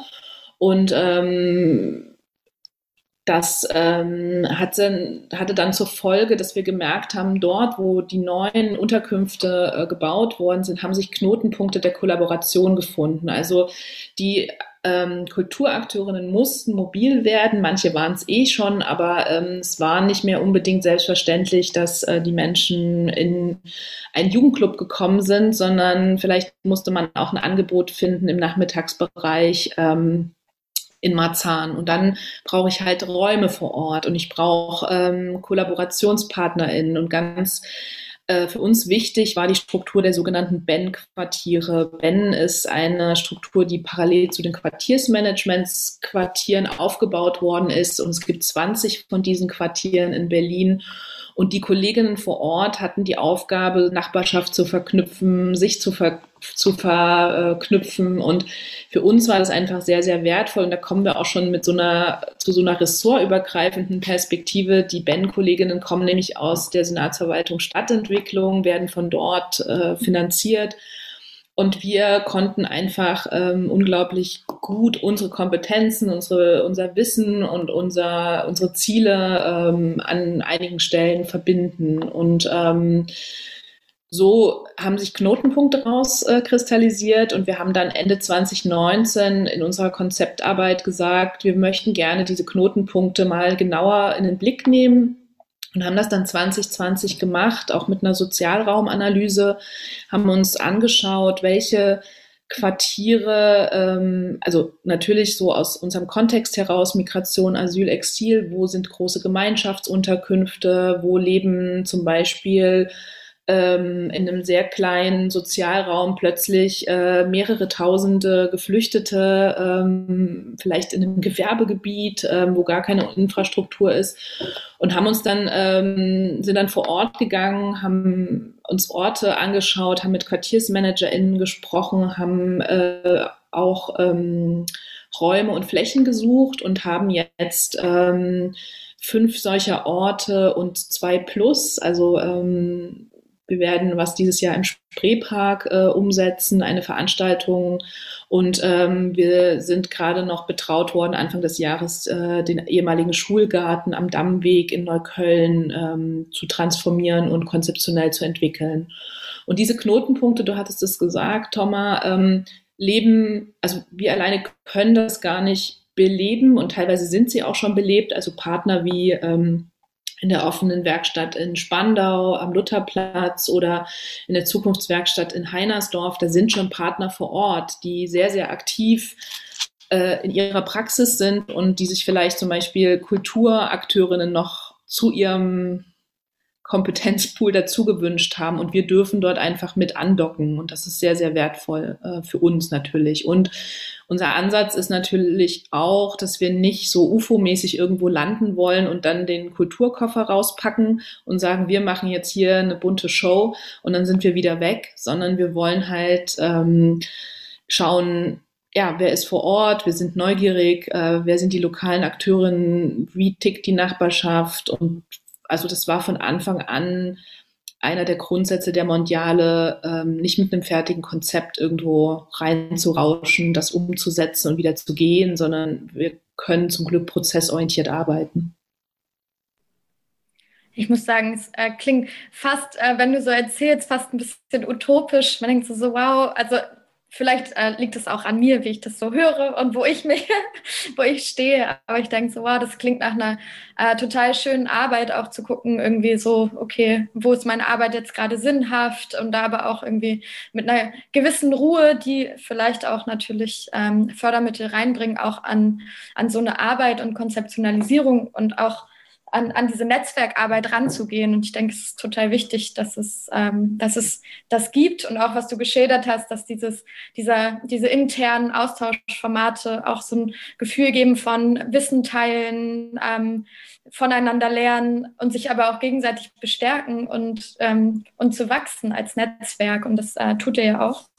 Und ähm, das ähm, hatte, hatte dann zur Folge, dass wir gemerkt haben, dort, wo die neuen Unterkünfte äh, gebaut worden sind, haben sich Knotenpunkte der Kollaboration gefunden. Also die ähm, Kulturakteurinnen mussten mobil werden, manche waren es eh schon, aber ähm, es war nicht mehr unbedingt selbstverständlich, dass äh, die Menschen in einen Jugendclub gekommen sind, sondern vielleicht musste man auch ein Angebot finden im Nachmittagsbereich. Ähm, in Marzahn. Und dann brauche ich halt Räume vor Ort und ich brauche ähm, KollaborationspartnerInnen und ganz äh, für uns wichtig war die Struktur der sogenannten Ben-Quartiere. Ben ist eine Struktur, die parallel zu den Quartiersmanagementsquartieren aufgebaut worden ist. Und es gibt 20 von diesen Quartieren in Berlin. Und die Kolleginnen vor Ort hatten die Aufgabe, Nachbarschaft zu verknüpfen, sich zu, ver zu verknüpfen. Und für uns war das einfach sehr, sehr wertvoll. Und da kommen wir auch schon mit so einer, zu so einer ressortübergreifenden Perspektive. Die Ben-Kolleginnen kommen nämlich aus der Senatsverwaltung Stadtentwicklung, werden von dort äh, finanziert und wir konnten einfach ähm, unglaublich gut unsere Kompetenzen, unsere, unser Wissen und unser, unsere Ziele ähm, an einigen Stellen verbinden. Und ähm, so haben sich Knotenpunkte rauskristallisiert äh, und wir haben dann Ende 2019 in unserer Konzeptarbeit gesagt, wir möchten gerne diese Knotenpunkte mal genauer in den Blick nehmen und haben das dann 2020 gemacht, auch mit einer Sozialraumanalyse, haben uns angeschaut, welche Quartiere, ähm, also natürlich so aus unserem Kontext heraus, Migration, Asyl, Exil, wo sind große Gemeinschaftsunterkünfte, wo leben zum Beispiel ähm, in einem sehr kleinen Sozialraum plötzlich äh, mehrere tausende Geflüchtete, ähm, vielleicht in einem Gewerbegebiet, ähm, wo gar keine Infrastruktur ist und haben uns dann, ähm, sind dann vor Ort gegangen, haben uns Orte angeschaut, haben mit QuartiersmanagerInnen gesprochen, haben äh, auch ähm, Räume und Flächen gesucht und haben jetzt ähm, fünf solcher Orte und zwei plus, also ähm, wir werden was dieses Jahr im Spreepark äh, umsetzen, eine Veranstaltung. Und ähm, wir sind gerade noch betraut worden, Anfang des Jahres äh, den ehemaligen Schulgarten am Dammweg in Neukölln ähm, zu transformieren und konzeptionell zu entwickeln. Und diese Knotenpunkte, du hattest es gesagt, Thomas, ähm, leben, also wir alleine können das gar nicht beleben und teilweise sind sie auch schon belebt. Also Partner wie ähm, in der offenen Werkstatt in Spandau am Lutherplatz oder in der Zukunftswerkstatt in Heinersdorf. Da sind schon Partner vor Ort, die sehr, sehr aktiv äh, in ihrer Praxis sind und die sich vielleicht zum Beispiel Kulturakteurinnen noch zu ihrem Kompetenzpool dazu gewünscht haben und wir dürfen dort einfach mit andocken und das ist sehr, sehr wertvoll äh, für uns natürlich. Und unser Ansatz ist natürlich auch, dass wir nicht so UFO-mäßig irgendwo landen wollen und dann den Kulturkoffer rauspacken und sagen, wir machen jetzt hier eine bunte Show und dann sind wir wieder weg, sondern wir wollen halt ähm, schauen, ja, wer ist vor Ort, wir sind neugierig, äh, wer sind die lokalen Akteurinnen, wie tickt die Nachbarschaft und also das war von Anfang an einer der Grundsätze der Mondiale, ähm, nicht mit einem fertigen Konzept irgendwo reinzurauschen, das umzusetzen und wieder zu gehen, sondern wir können zum Glück prozessorientiert arbeiten. Ich muss sagen, es äh, klingt fast, äh, wenn du so erzählst, fast ein bisschen utopisch. Man denkt so, so wow, also vielleicht äh, liegt es auch an mir, wie ich das so höre und wo ich mich, wo ich stehe. Aber ich denke so, wow, das klingt nach einer äh, total schönen Arbeit, auch zu gucken, irgendwie so, okay, wo ist meine Arbeit jetzt gerade sinnhaft und da aber auch irgendwie mit einer gewissen Ruhe, die vielleicht auch natürlich ähm, Fördermittel reinbringen, auch an, an so eine Arbeit und Konzeptionalisierung und auch an, an diese Netzwerkarbeit ranzugehen. Und ich denke, es ist total wichtig, dass es, ähm, dass es das gibt und auch was du geschildert hast, dass dieses, dieser, diese internen Austauschformate auch so ein Gefühl geben von Wissen teilen, ähm, voneinander lernen und sich aber auch gegenseitig bestärken und, ähm, und zu wachsen als Netzwerk. Und das äh, tut ihr ja auch.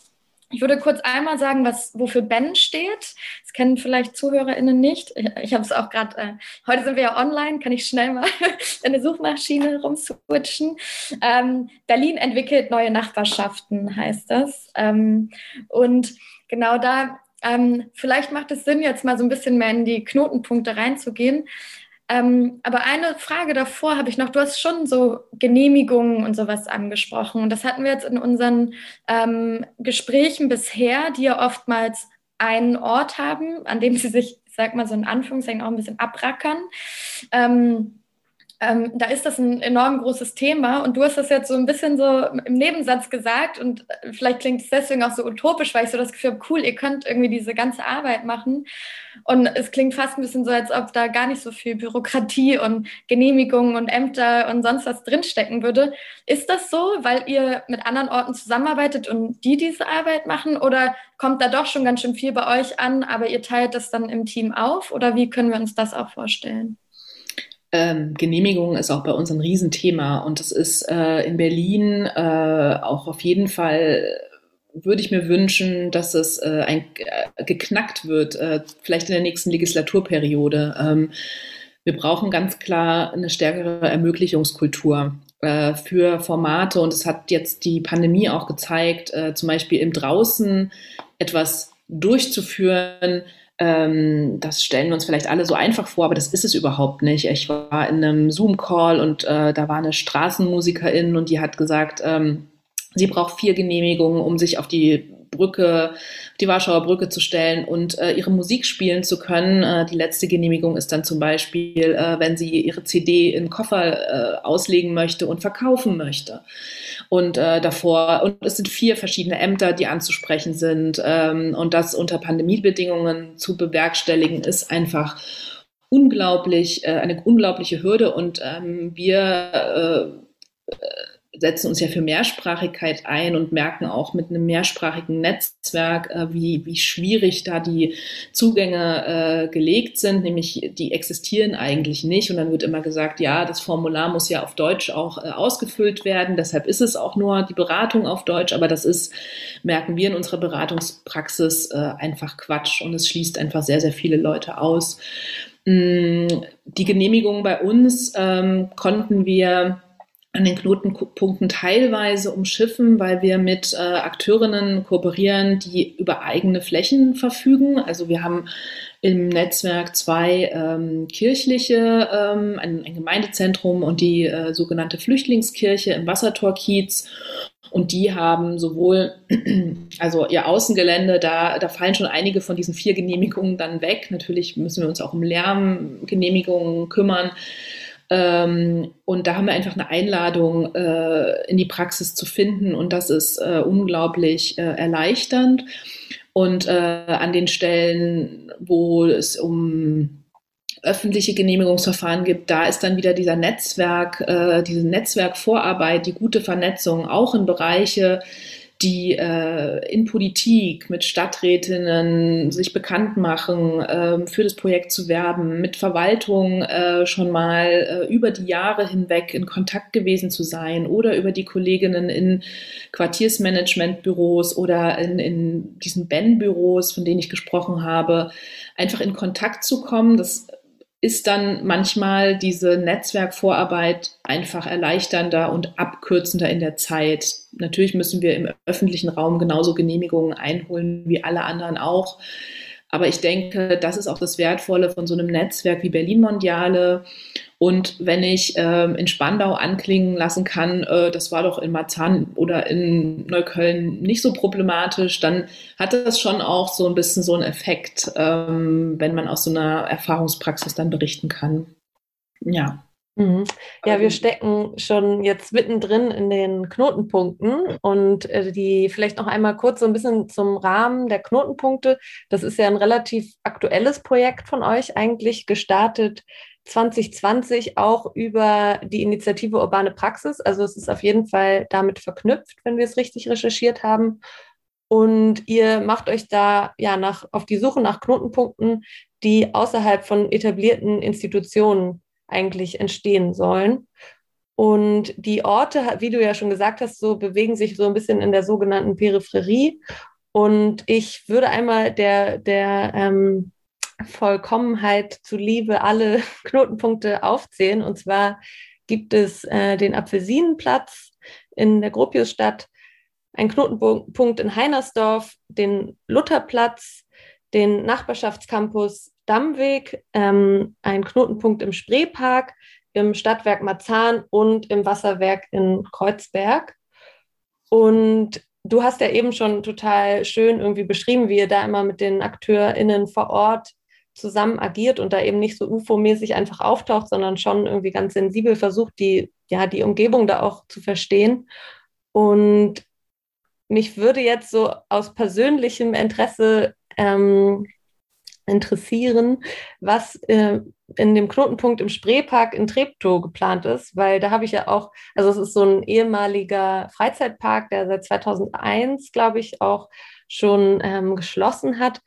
Ich würde kurz einmal sagen, was, wofür Ben steht. Das kennen vielleicht ZuhörerInnen nicht. Ich, ich habe es auch gerade, äh, heute sind wir ja online, kann ich schnell mal in eine Suchmaschine rumswitchen. Ähm, Berlin entwickelt neue Nachbarschaften, heißt das. Ähm, und genau da, ähm, vielleicht macht es Sinn, jetzt mal so ein bisschen mehr in die Knotenpunkte reinzugehen. Ähm, aber eine Frage davor habe ich noch. Du hast schon so Genehmigungen und sowas angesprochen. Und das hatten wir jetzt in unseren ähm, Gesprächen bisher, die ja oftmals einen Ort haben, an dem sie sich, ich sag mal so in Anführungszeichen, auch ein bisschen abrackern. Ähm, ähm, da ist das ein enorm großes Thema und du hast das jetzt so ein bisschen so im Nebensatz gesagt und äh, vielleicht klingt es deswegen auch so utopisch, weil ich so das Gefühl habe, cool, ihr könnt irgendwie diese ganze Arbeit machen und es klingt fast ein bisschen so, als ob da gar nicht so viel Bürokratie und Genehmigungen und Ämter und sonst was drinstecken würde. Ist das so, weil ihr mit anderen Orten zusammenarbeitet und die diese Arbeit machen oder kommt da doch schon ganz schön viel bei euch an, aber ihr teilt das dann im Team auf oder wie können wir uns das auch vorstellen? Ähm, Genehmigung ist auch bei uns ein Riesenthema und das ist äh, in Berlin äh, auch auf jeden Fall würde ich mir wünschen, dass es äh, ein, äh, geknackt wird, äh, vielleicht in der nächsten Legislaturperiode. Ähm, wir brauchen ganz klar eine stärkere Ermöglichungskultur äh, für Formate und es hat jetzt die Pandemie auch gezeigt, zum Beispiel im Draußen etwas durchzuführen, das stellen wir uns vielleicht alle so einfach vor, aber das ist es überhaupt nicht. Ich war in einem Zoom-Call und äh, da war eine Straßenmusikerin und die hat gesagt, ähm, sie braucht vier Genehmigungen, um sich auf die Brücke, die Warschauer Brücke zu stellen und äh, ihre Musik spielen zu können. Äh, die letzte Genehmigung ist dann zum Beispiel, äh, wenn sie ihre CD in Koffer äh, auslegen möchte und verkaufen möchte. Und äh, davor, und es sind vier verschiedene Ämter, die anzusprechen sind. Ähm, und das unter Pandemiebedingungen zu bewerkstelligen, ist einfach unglaublich, äh, eine unglaubliche Hürde. Und ähm, wir äh, setzen uns ja für Mehrsprachigkeit ein und merken auch mit einem mehrsprachigen Netzwerk, äh, wie, wie schwierig da die Zugänge äh, gelegt sind, nämlich die existieren eigentlich nicht. Und dann wird immer gesagt, ja, das Formular muss ja auf Deutsch auch äh, ausgefüllt werden, deshalb ist es auch nur die Beratung auf Deutsch, aber das ist, merken wir in unserer Beratungspraxis, äh, einfach Quatsch und es schließt einfach sehr, sehr viele Leute aus. Mm, die Genehmigung bei uns ähm, konnten wir an den Knotenpunkten teilweise umschiffen, weil wir mit äh, Akteurinnen kooperieren, die über eigene Flächen verfügen. Also wir haben im Netzwerk zwei ähm, kirchliche, ähm, ein, ein, Gemeindezentrum und die äh, sogenannte Flüchtlingskirche im Wassertorkiez. Und die haben sowohl, also ihr Außengelände, da, da fallen schon einige von diesen vier Genehmigungen dann weg. Natürlich müssen wir uns auch um Lärmgenehmigungen kümmern. Ähm, und da haben wir einfach eine Einladung, äh, in die Praxis zu finden und das ist äh, unglaublich äh, erleichternd. Und äh, an den Stellen, wo es um öffentliche Genehmigungsverfahren gibt, da ist dann wieder dieser Netzwerk, äh, diese Netzwerkvorarbeit, die gute Vernetzung auch in Bereiche, die äh, in Politik mit Stadträtinnen sich bekannt machen, äh, für das Projekt zu werben, mit Verwaltung äh, schon mal äh, über die Jahre hinweg in Kontakt gewesen zu sein oder über die Kolleginnen in Quartiersmanagementbüros oder in, in diesen Ben-Büros, von denen ich gesprochen habe, einfach in Kontakt zu kommen. Das ist dann manchmal diese Netzwerkvorarbeit einfach erleichternder und abkürzender in der Zeit. Natürlich müssen wir im öffentlichen Raum genauso Genehmigungen einholen wie alle anderen auch. Aber ich denke, das ist auch das Wertvolle von so einem Netzwerk wie Berlin Mondiale. Und wenn ich ähm, in Spandau anklingen lassen kann, äh, das war doch in Marzahn oder in Neukölln nicht so problematisch, dann hat das schon auch so ein bisschen so einen Effekt, ähm, wenn man aus so einer Erfahrungspraxis dann berichten kann. Ja. Mhm. Ja, wir ähm. stecken schon jetzt mittendrin in den Knotenpunkten und äh, die vielleicht noch einmal kurz so ein bisschen zum Rahmen der Knotenpunkte. Das ist ja ein relativ aktuelles Projekt von euch, eigentlich gestartet 2020 auch über die Initiative Urbane Praxis. Also es ist auf jeden Fall damit verknüpft, wenn wir es richtig recherchiert haben. Und ihr macht euch da ja nach, auf die Suche nach Knotenpunkten, die außerhalb von etablierten Institutionen eigentlich entstehen sollen. Und die Orte, wie du ja schon gesagt hast, so bewegen sich so ein bisschen in der sogenannten Peripherie. Und ich würde einmal der, der ähm, Vollkommenheit zuliebe alle Knotenpunkte aufzählen. Und zwar gibt es äh, den Apfelsinenplatz in der Gropiusstadt, einen Knotenpunkt in Heinersdorf, den Lutherplatz, den Nachbarschaftscampus Dammweg, ähm, ein Knotenpunkt im Spreepark, im Stadtwerk Marzahn und im Wasserwerk in Kreuzberg. Und du hast ja eben schon total schön irgendwie beschrieben, wie ihr da immer mit den AkteurInnen vor Ort zusammen agiert und da eben nicht so UFO-mäßig einfach auftaucht, sondern schon irgendwie ganz sensibel versucht, die, ja, die Umgebung da auch zu verstehen. Und mich würde jetzt so aus persönlichem Interesse ähm, interessieren, was äh, in dem Knotenpunkt im Spreepark in Treptow geplant ist, weil da habe ich ja auch, also es ist so ein ehemaliger Freizeitpark, der seit 2001, glaube ich, auch schon ähm, geschlossen hat.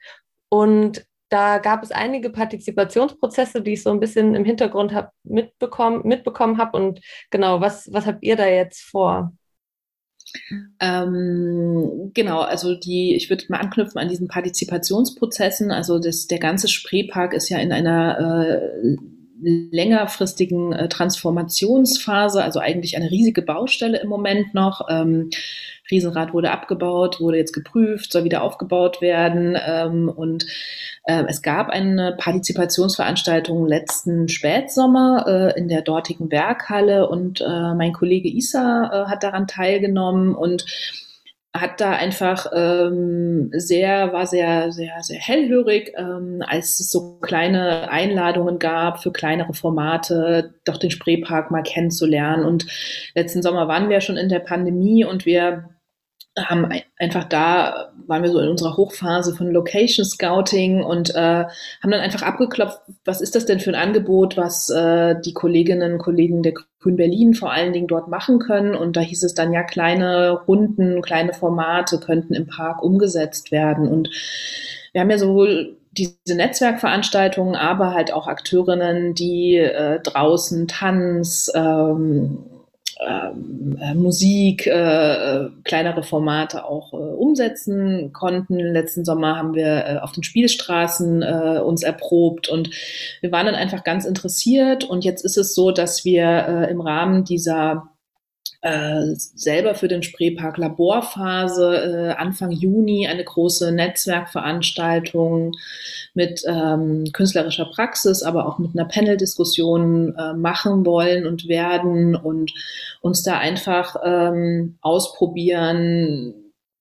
Und da gab es einige Partizipationsprozesse, die ich so ein bisschen im Hintergrund hab mitbekommen, mitbekommen habe. Und genau, was, was habt ihr da jetzt vor? Ähm, genau, also die, ich würde mal anknüpfen an diesen Partizipationsprozessen. Also das, der ganze Spreepark ist ja in einer äh, längerfristigen äh, Transformationsphase, also eigentlich eine riesige Baustelle im Moment noch. Ähm, Riesenrad wurde abgebaut, wurde jetzt geprüft, soll wieder aufgebaut werden. Ähm, und äh, es gab eine Partizipationsveranstaltung letzten Spätsommer äh, in der dortigen Werkhalle und äh, mein Kollege Isa äh, hat daran teilgenommen und hat da einfach ähm, sehr, war sehr, sehr, sehr hellhörig, ähm, als es so kleine Einladungen gab für kleinere Formate, doch den Spreepark mal kennenzulernen. Und letzten Sommer waren wir schon in der Pandemie und wir haben einfach da, waren wir so in unserer Hochphase von Location Scouting und äh, haben dann einfach abgeklopft, was ist das denn für ein Angebot, was äh, die Kolleginnen und Kollegen der Grün Berlin vor allen Dingen dort machen können. Und da hieß es dann ja, kleine Runden, kleine Formate könnten im Park umgesetzt werden. Und wir haben ja sowohl diese Netzwerkveranstaltungen, aber halt auch Akteurinnen, die äh, draußen Tanz, ähm, äh, Musik, äh, kleinere Formate auch äh, umsetzen konnten. Letzten Sommer haben wir äh, auf den Spielstraßen äh, uns erprobt und wir waren dann einfach ganz interessiert. Und jetzt ist es so, dass wir äh, im Rahmen dieser äh, selber für den Spreepark Laborphase äh, Anfang Juni eine große Netzwerkveranstaltung mit ähm, künstlerischer Praxis, aber auch mit einer Panel-Diskussion äh, machen wollen und werden und uns da einfach ähm, ausprobieren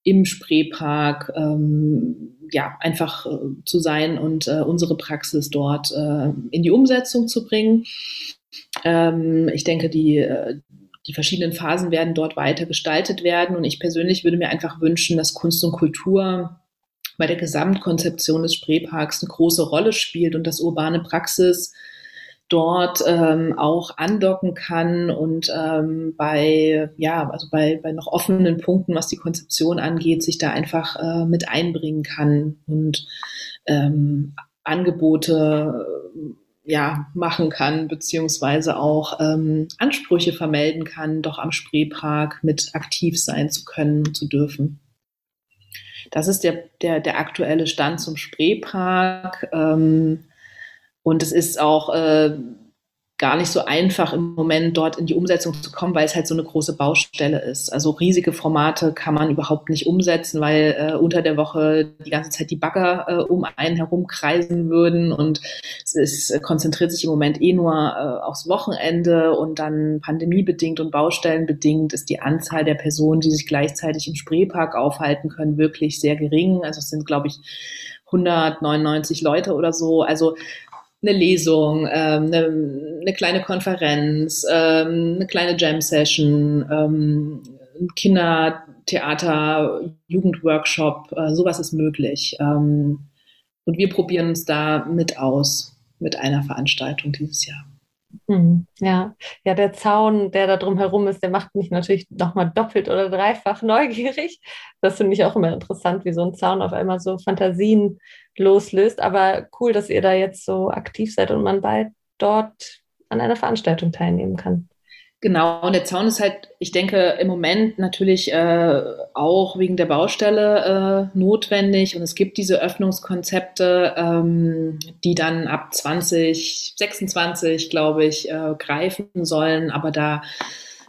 im Spreepark, ähm, ja, einfach äh, zu sein und äh, unsere Praxis dort äh, in die Umsetzung zu bringen. Ähm, ich denke, die, äh, die verschiedenen Phasen werden dort weiter gestaltet werden. Und ich persönlich würde mir einfach wünschen, dass Kunst und Kultur bei der Gesamtkonzeption des Spreeparks eine große Rolle spielt und dass urbane Praxis dort ähm, auch andocken kann und ähm, bei ja also bei, bei noch offenen Punkten, was die Konzeption angeht, sich da einfach äh, mit einbringen kann und ähm, Angebote ja, machen kann, beziehungsweise auch ähm, Ansprüche vermelden kann, doch am Spreepark mit aktiv sein zu können, zu dürfen. Das ist der, der, der aktuelle Stand zum Spreepark. Ähm, Und es ist auch äh, gar nicht so einfach im Moment dort in die Umsetzung zu kommen, weil es halt so eine große Baustelle ist. Also riesige Formate kann man überhaupt nicht umsetzen, weil äh, unter der Woche die ganze Zeit die Bagger äh, um einen herum kreisen würden und es ist, äh, konzentriert sich im Moment eh nur äh, aufs Wochenende und dann pandemiebedingt und baustellenbedingt ist die Anzahl der Personen, die sich gleichzeitig im Spreepark aufhalten können, wirklich sehr gering. Also es sind, glaube ich, 199 Leute oder so. Also eine Lesung, ähm, eine, eine kleine Konferenz, ähm, eine kleine Jam-Session, ähm, Kindertheater, Jugendworkshop, äh, sowas ist möglich. Ähm, und wir probieren uns da mit aus, mit einer Veranstaltung dieses Jahr. Hm, ja, ja, der Zaun, der da drum herum ist, der macht mich natürlich nochmal doppelt oder dreifach neugierig. Das finde ich auch immer interessant, wie so ein Zaun auf einmal so Fantasien loslöst. Aber cool, dass ihr da jetzt so aktiv seid und man bald dort an einer Veranstaltung teilnehmen kann. Genau, und der Zaun ist halt, ich denke, im Moment natürlich äh, auch wegen der Baustelle äh, notwendig. Und es gibt diese Öffnungskonzepte, ähm, die dann ab 2026, glaube ich, äh, greifen sollen. Aber da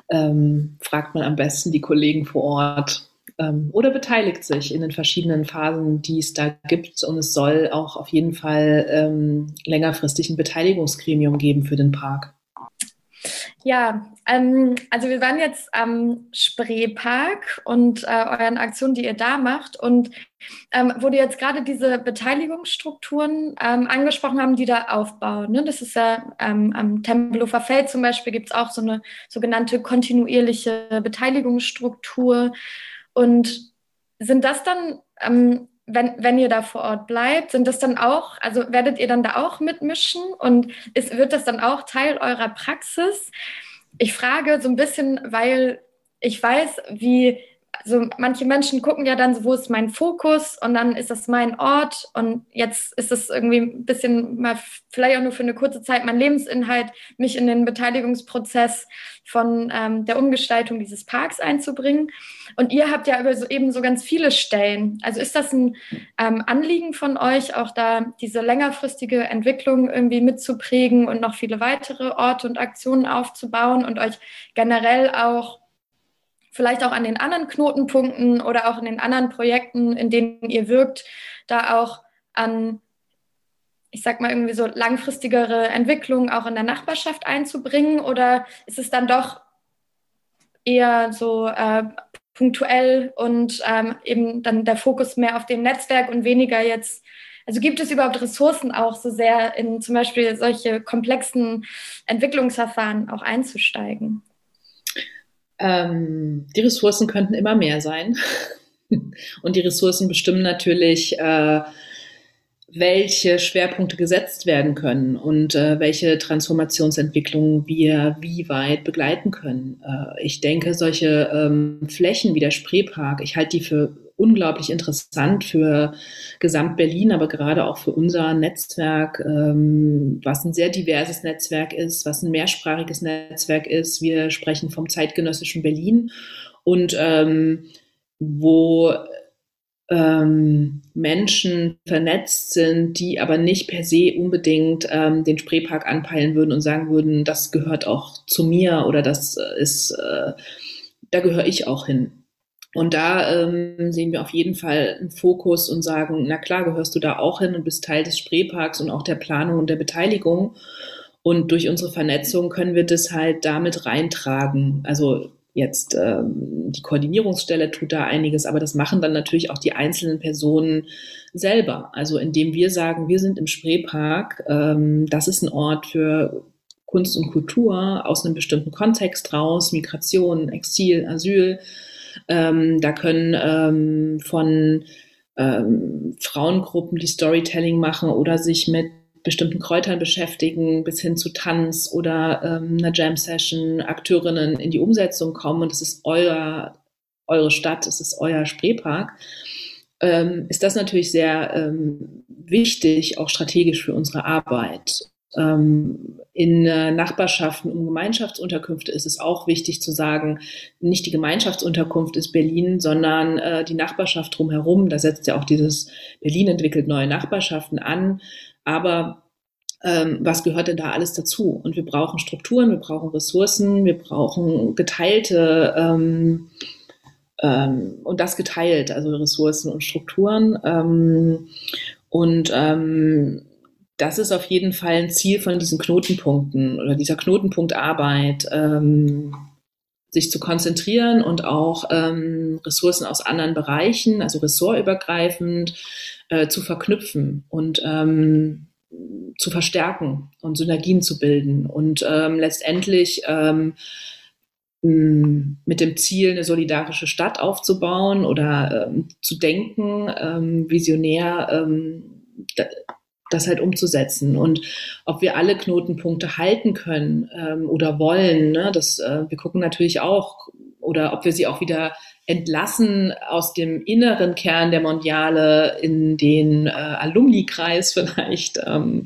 ähm, fragt man am besten die Kollegen vor Ort ähm, oder beteiligt sich in den verschiedenen Phasen, die es da gibt. Und es soll auch auf jeden Fall ähm, längerfristig ein Beteiligungsgremium geben für den Park. Ja, ähm, also wir waren jetzt am Spreepark und äh, euren Aktionen, die ihr da macht. Und ähm, wo du jetzt gerade diese Beteiligungsstrukturen ähm, angesprochen haben, die da aufbauen. Ne? Das ist ja ähm, am Tempelhofer Feld zum Beispiel gibt es auch so eine sogenannte kontinuierliche Beteiligungsstruktur. Und sind das dann ähm, wenn, wenn ihr da vor Ort bleibt, sind das dann auch, also werdet ihr dann da auch mitmischen und ist, wird das dann auch Teil eurer Praxis? Ich frage so ein bisschen, weil ich weiß, wie also manche Menschen gucken ja dann, wo ist mein Fokus und dann ist das mein Ort und jetzt ist es irgendwie ein bisschen mal vielleicht auch nur für eine kurze Zeit mein Lebensinhalt, mich in den Beteiligungsprozess von ähm, der Umgestaltung dieses Parks einzubringen. Und ihr habt ja aber so eben so ganz viele Stellen. Also ist das ein ähm, Anliegen von euch, auch da diese längerfristige Entwicklung irgendwie mitzuprägen und noch viele weitere Orte und Aktionen aufzubauen und euch generell auch vielleicht auch an den anderen Knotenpunkten oder auch in den anderen Projekten, in denen ihr wirkt, da auch an, ich sag mal, irgendwie so langfristigere Entwicklungen auch in der Nachbarschaft einzubringen? Oder ist es dann doch eher so äh, punktuell und ähm, eben dann der Fokus mehr auf dem Netzwerk und weniger jetzt also gibt es überhaupt Ressourcen auch so sehr in zum Beispiel solche komplexen Entwicklungsverfahren auch einzusteigen? Ähm, die Ressourcen könnten immer mehr sein. Und die Ressourcen bestimmen natürlich, äh, welche Schwerpunkte gesetzt werden können und äh, welche Transformationsentwicklungen wir wie weit begleiten können. Äh, ich denke, solche ähm, Flächen wie der Spreepark, ich halte die für unglaublich interessant für Gesamt-Berlin, aber gerade auch für unser Netzwerk, ähm, was ein sehr diverses Netzwerk ist, was ein mehrsprachiges Netzwerk ist. Wir sprechen vom zeitgenössischen Berlin und ähm, wo ähm, Menschen vernetzt sind, die aber nicht per se unbedingt ähm, den Spreepark anpeilen würden und sagen würden, das gehört auch zu mir oder das ist, äh, da gehöre ich auch hin. Und da ähm, sehen wir auf jeden Fall einen Fokus und sagen, na klar, gehörst du da auch hin und bist Teil des Spreeparks und auch der Planung und der Beteiligung. Und durch unsere Vernetzung können wir das halt damit reintragen. Also jetzt ähm, die Koordinierungsstelle tut da einiges, aber das machen dann natürlich auch die einzelnen Personen selber. Also indem wir sagen, wir sind im Spreepark, ähm, das ist ein Ort für Kunst und Kultur aus einem bestimmten Kontext raus, Migration, Exil, Asyl ähm, da können ähm, von ähm, Frauengruppen, die Storytelling machen oder sich mit bestimmten Kräutern beschäftigen, bis hin zu Tanz oder ähm, einer Jam-Session, Akteurinnen in die Umsetzung kommen und es ist euer, eure Stadt, es ist euer Spreepark, ähm, ist das natürlich sehr ähm, wichtig, auch strategisch für unsere Arbeit. Ähm, in äh, Nachbarschaften um Gemeinschaftsunterkünfte ist es auch wichtig zu sagen, nicht die Gemeinschaftsunterkunft ist Berlin, sondern äh, die Nachbarschaft drumherum. Da setzt ja auch dieses Berlin entwickelt neue Nachbarschaften an. Aber ähm, was gehört denn da alles dazu? Und wir brauchen Strukturen, wir brauchen Ressourcen, wir brauchen geteilte ähm, ähm, und das geteilt, also Ressourcen und Strukturen. Ähm, und ähm, das ist auf jeden Fall ein Ziel von diesen Knotenpunkten oder dieser Knotenpunktarbeit, ähm, sich zu konzentrieren und auch ähm, Ressourcen aus anderen Bereichen, also ressortübergreifend, äh, zu verknüpfen und ähm, zu verstärken und Synergien zu bilden und ähm, letztendlich ähm, mit dem Ziel, eine solidarische Stadt aufzubauen oder ähm, zu denken, ähm, visionär ähm, das halt umzusetzen. Und ob wir alle Knotenpunkte halten können ähm, oder wollen, ne, das, äh, wir gucken natürlich auch, oder ob wir sie auch wieder entlassen aus dem inneren Kern der Mondiale in den äh, Alumni-Kreis vielleicht. Ähm,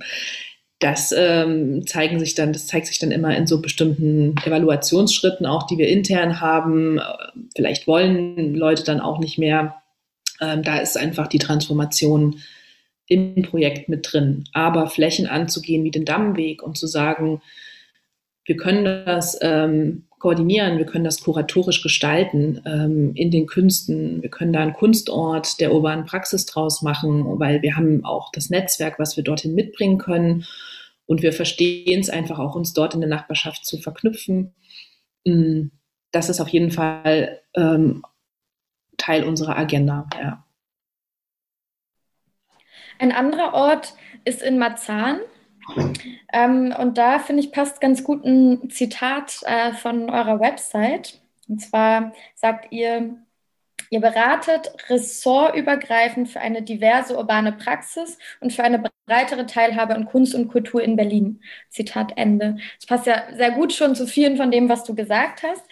das ähm, zeigen sich dann, das zeigt sich dann immer in so bestimmten Evaluationsschritten, auch die wir intern haben. Vielleicht wollen Leute dann auch nicht mehr. Ähm, da ist einfach die Transformation im Projekt mit drin. Aber Flächen anzugehen wie den Dammweg und zu sagen, wir können das ähm, koordinieren, wir können das kuratorisch gestalten ähm, in den Künsten. Wir können da einen Kunstort der urbanen Praxis draus machen, weil wir haben auch das Netzwerk, was wir dorthin mitbringen können. Und wir verstehen es einfach auch, uns dort in der Nachbarschaft zu verknüpfen. Mm, das ist auf jeden Fall ähm, Teil unserer Agenda. Ja. Ein anderer Ort ist in Marzahn. Ähm, und da finde ich passt ganz gut ein Zitat äh, von eurer Website. Und zwar sagt ihr, ihr beratet ressortübergreifend für eine diverse urbane Praxis und für eine breitere Teilhabe an Kunst und Kultur in Berlin. Zitat Ende. Das passt ja sehr gut schon zu vielen von dem, was du gesagt hast.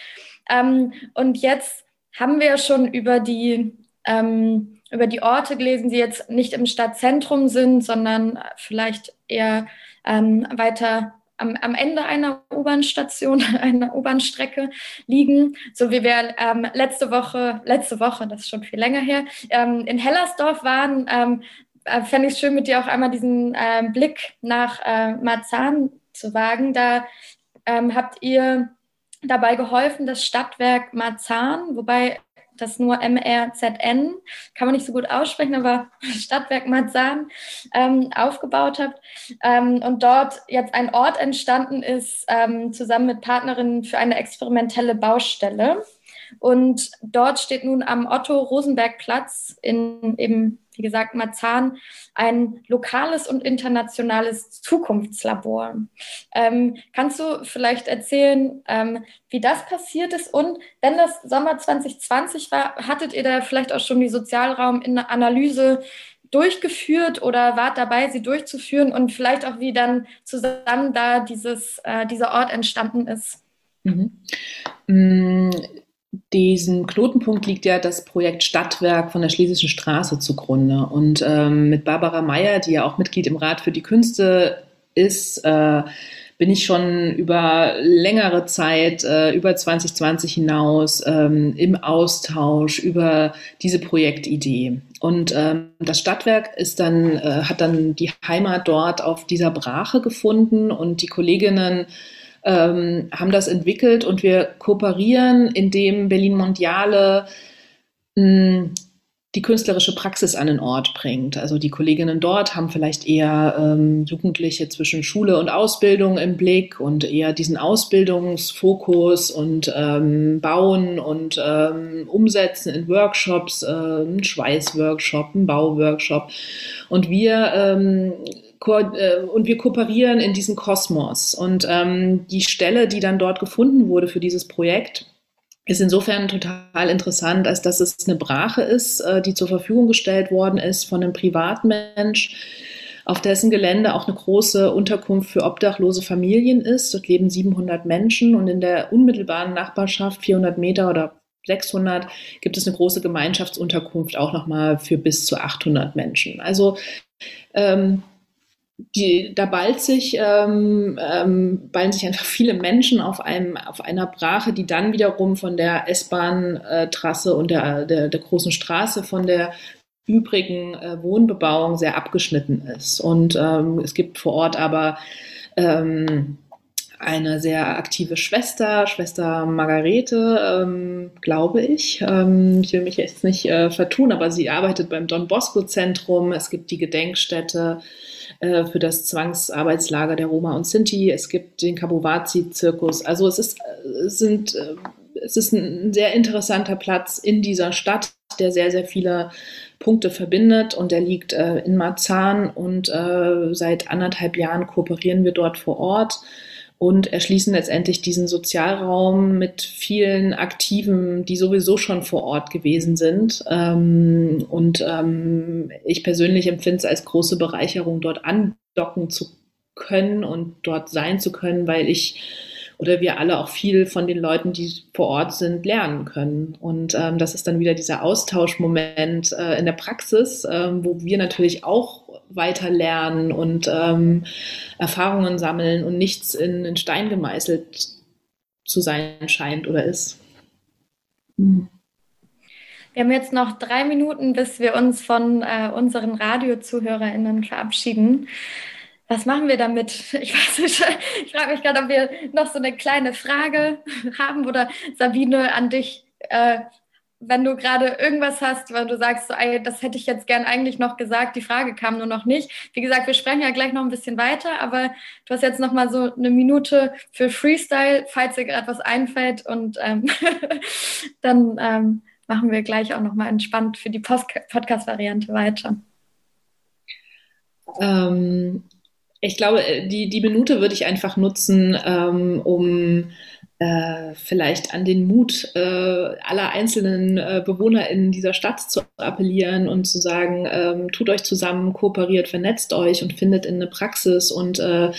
Ähm, und jetzt haben wir ja schon über die ähm, über die Orte gelesen, die jetzt nicht im Stadtzentrum sind, sondern vielleicht eher ähm, weiter am, am, Ende einer U-Bahn-Station, einer U-Bahn-Strecke liegen. So wie wir ähm, letzte Woche, letzte Woche, das ist schon viel länger her, ähm, in Hellersdorf waren, ähm, äh, fände ich es schön, mit dir auch einmal diesen äh, Blick nach äh, Marzahn zu wagen. Da ähm, habt ihr dabei geholfen, das Stadtwerk Marzahn, wobei das nur MRZN, kann man nicht so gut aussprechen, aber Stadtwerk Marzahn ähm, aufgebaut habt ähm, und dort jetzt ein Ort entstanden ist, ähm, zusammen mit Partnerinnen für eine experimentelle Baustelle. Und dort steht nun am Otto-Rosenberg-Platz in eben, wie gesagt, Marzahn ein lokales und internationales Zukunftslabor. Ähm, kannst du vielleicht erzählen, ähm, wie das passiert ist? Und wenn das Sommer 2020 war, hattet ihr da vielleicht auch schon die Sozialraumanalyse durchgeführt oder wart dabei, sie durchzuführen und vielleicht auch, wie dann zusammen da dieses, äh, dieser Ort entstanden ist? Mhm. Mm, diesem Knotenpunkt liegt ja das Projekt Stadtwerk von der Schlesischen Straße zugrunde. Und ähm, mit Barbara Meyer, die ja auch Mitglied im Rat für die Künste ist, äh, bin ich schon über längere Zeit, äh, über 2020 hinaus, ähm, im Austausch über diese Projektidee. Und ähm, das Stadtwerk ist dann, äh, hat dann die Heimat dort auf dieser Brache gefunden und die Kolleginnen ähm, haben das entwickelt und wir kooperieren, indem Berlin Mondiale hm, die künstlerische Praxis an den Ort bringt. Also die Kolleginnen dort haben vielleicht eher ähm, Jugendliche zwischen Schule und Ausbildung im Blick und eher diesen Ausbildungsfokus und ähm, Bauen und ähm, Umsetzen in Workshops, äh, Schweißworkshop, Bauworkshop. Und wir ähm, äh, und wir kooperieren in diesem Kosmos. Und ähm, die Stelle, die dann dort gefunden wurde für dieses Projekt, ist insofern total interessant, als dass es eine Brache ist, äh, die zur Verfügung gestellt worden ist von einem Privatmensch, auf dessen Gelände auch eine große Unterkunft für obdachlose Familien ist. Dort leben 700 Menschen und in der unmittelbaren Nachbarschaft, 400 Meter oder 600, gibt es eine große Gemeinschaftsunterkunft auch nochmal für bis zu 800 Menschen. Also ähm, die, da ballt sich, ähm, ähm, ballen sich einfach viele Menschen auf, einem, auf einer Brache, die dann wiederum von der S-Bahn-Trasse und der, der, der großen Straße von der übrigen äh, Wohnbebauung sehr abgeschnitten ist. Und ähm, es gibt vor Ort aber ähm, eine sehr aktive Schwester, Schwester Margarete, ähm, glaube ich. Ähm, ich will mich jetzt nicht äh, vertun, aber sie arbeitet beim Don Bosco Zentrum. Es gibt die Gedenkstätte äh, für das Zwangsarbeitslager der Roma und Sinti. Es gibt den Kabuwazi-Zirkus. Also es ist, äh, es sind, äh, es ist ein sehr interessanter Platz in dieser Stadt, der sehr, sehr viele Punkte verbindet und der liegt äh, in Marzahn und äh, seit anderthalb Jahren kooperieren wir dort vor Ort und erschließen letztendlich diesen Sozialraum mit vielen Aktiven, die sowieso schon vor Ort gewesen sind. Ähm, und ähm, ich persönlich empfinde es als große Bereicherung, dort andocken zu können und dort sein zu können, weil ich oder wir alle auch viel von den Leuten, die vor Ort sind, lernen können. Und ähm, das ist dann wieder dieser Austauschmoment äh, in der Praxis, ähm, wo wir natürlich auch weiter lernen und ähm, Erfahrungen sammeln und nichts in, in Stein gemeißelt zu sein scheint oder ist. Mhm. Wir haben jetzt noch drei Minuten, bis wir uns von äh, unseren RadiozuhörerInnen verabschieden. Was machen wir damit? Ich weiß nicht, ich frage mich gerade, ob wir noch so eine kleine Frage haben oder Sabine an dich. Äh, wenn du gerade irgendwas hast, weil du sagst, so, das hätte ich jetzt gern eigentlich noch gesagt, die Frage kam nur noch nicht. Wie gesagt, wir sprechen ja gleich noch ein bisschen weiter, aber du hast jetzt noch mal so eine Minute für Freestyle, falls dir gerade was einfällt und ähm, dann ähm, machen wir gleich auch noch mal entspannt für die Podcast-Variante weiter. Ähm, ich glaube, die, die Minute würde ich einfach nutzen, ähm, um äh, vielleicht an den Mut äh, aller einzelnen äh, Bewohner in dieser Stadt zu appellieren und zu sagen, ähm, tut euch zusammen, kooperiert, vernetzt euch und findet in eine Praxis und äh,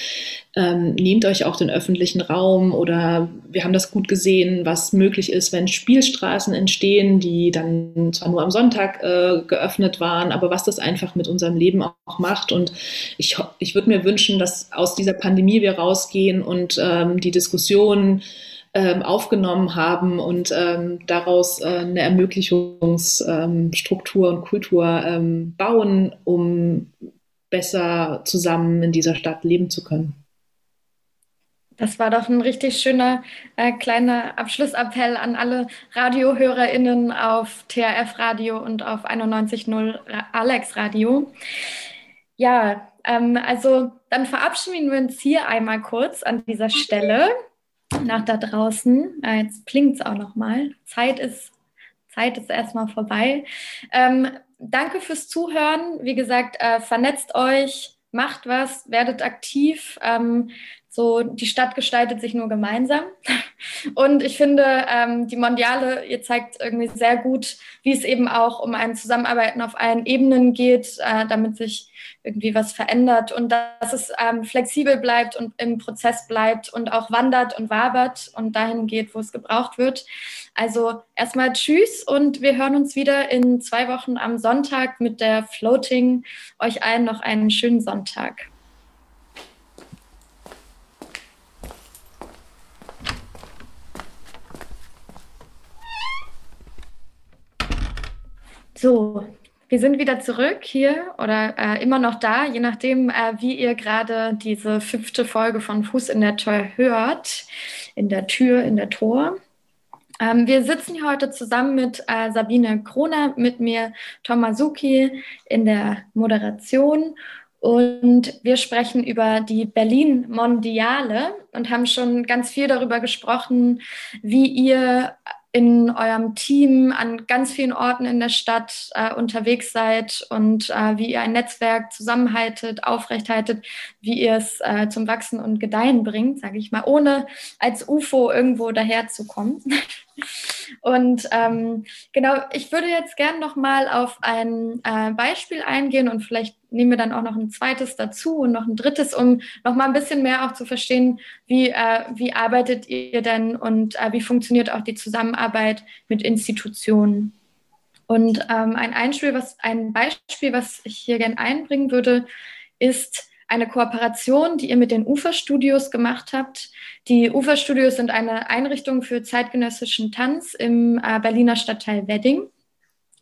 ähm, nehmt euch auch den öffentlichen Raum oder wir haben das gut gesehen, was möglich ist, wenn Spielstraßen entstehen, die dann zwar nur am Sonntag äh, geöffnet waren, aber was das einfach mit unserem Leben auch macht. Und ich, ich würde mir wünschen, dass aus dieser Pandemie wir rausgehen und ähm, die Diskussion ähm, aufgenommen haben und ähm, daraus äh, eine Ermöglichungsstruktur ähm, und Kultur ähm, bauen, um besser zusammen in dieser Stadt leben zu können. Das war doch ein richtig schöner äh, kleiner Abschlussappell an alle RadiohörerInnen auf THF Radio und auf 91.0 Alex Radio. Ja, ähm, also dann verabschieden wir uns hier einmal kurz an dieser Stelle nach da draußen. Äh, jetzt blinkt es auch nochmal. Zeit ist, Zeit ist erstmal vorbei. Ähm, danke fürs Zuhören. Wie gesagt, äh, vernetzt euch, macht was, werdet aktiv. Ähm, so, die Stadt gestaltet sich nur gemeinsam. Und ich finde, ähm, die Mondiale, ihr zeigt irgendwie sehr gut, wie es eben auch um ein Zusammenarbeiten auf allen Ebenen geht, äh, damit sich irgendwie was verändert und dass es ähm, flexibel bleibt und im Prozess bleibt und auch wandert und wabert und dahin geht, wo es gebraucht wird. Also erstmal Tschüss und wir hören uns wieder in zwei Wochen am Sonntag mit der Floating. Euch allen noch einen schönen Sonntag. So, wir sind wieder zurück hier oder äh, immer noch da, je nachdem, äh, wie ihr gerade diese fünfte Folge von Fuß in der Tür hört. In der Tür, in der Tor. Ähm, wir sitzen hier heute zusammen mit äh, Sabine Kroner, mit mir Tomasuki in der Moderation. Und wir sprechen über die Berlin Mondiale und haben schon ganz viel darüber gesprochen, wie ihr in eurem Team an ganz vielen Orten in der Stadt äh, unterwegs seid und äh, wie ihr ein Netzwerk zusammenhaltet, aufrechthaltet, wie ihr es äh, zum Wachsen und Gedeihen bringt, sage ich mal, ohne als UFO irgendwo daherzukommen. Und ähm, genau, ich würde jetzt gerne noch mal auf ein äh, Beispiel eingehen und vielleicht nehmen wir dann auch noch ein zweites dazu und noch ein drittes, um noch mal ein bisschen mehr auch zu verstehen, wie, äh, wie arbeitet ihr denn und äh, wie funktioniert auch die Zusammenarbeit mit Institutionen. Und ähm, ein, Einspiel, was, ein Beispiel, was ich hier gerne einbringen würde, ist eine Kooperation, die ihr mit den Uferstudios gemacht habt. Die Uferstudios sind eine Einrichtung für zeitgenössischen Tanz im äh, Berliner Stadtteil Wedding.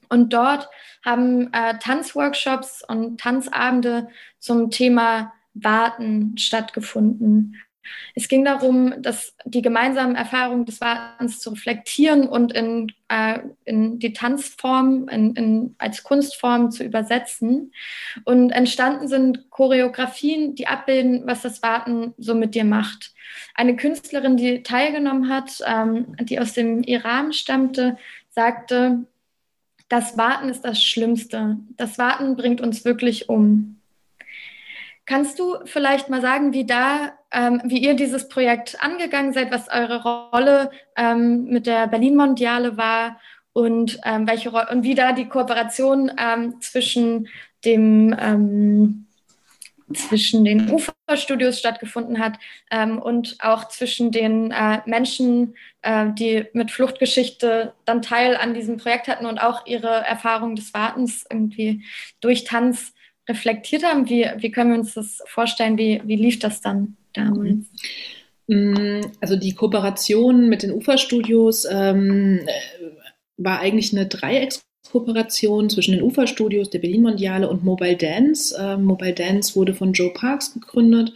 Und dort haben äh, Tanzworkshops und Tanzabende zum Thema Warten stattgefunden. Es ging darum, dass die gemeinsamen Erfahrungen des Wartens zu reflektieren und in, äh, in die Tanzform, in, in, als Kunstform zu übersetzen. Und entstanden sind Choreografien, die abbilden, was das Warten so mit dir macht. Eine Künstlerin, die teilgenommen hat, ähm, die aus dem Iran stammte, sagte, das Warten ist das Schlimmste. Das Warten bringt uns wirklich um. Kannst du vielleicht mal sagen, wie da, ähm, wie ihr dieses Projekt angegangen seid, was eure Rolle ähm, mit der Berlin Mondiale war und ähm, welche Ro und wie da die Kooperation ähm, zwischen dem ähm, zwischen den Uferstudios stattgefunden hat ähm, und auch zwischen den äh, Menschen, äh, die mit Fluchtgeschichte dann Teil an diesem Projekt hatten und auch ihre Erfahrung des Wartens irgendwie durch Tanz reflektiert haben? Wie, wie können wir uns das vorstellen? Wie, wie lief das dann damals? Mm, also die Kooperation mit den Uferstudios ähm, war eigentlich eine Dreieckskooperation zwischen den Uferstudios, der Berlin Mondiale und Mobile Dance. Ähm, Mobile Dance wurde von Joe Parks gegründet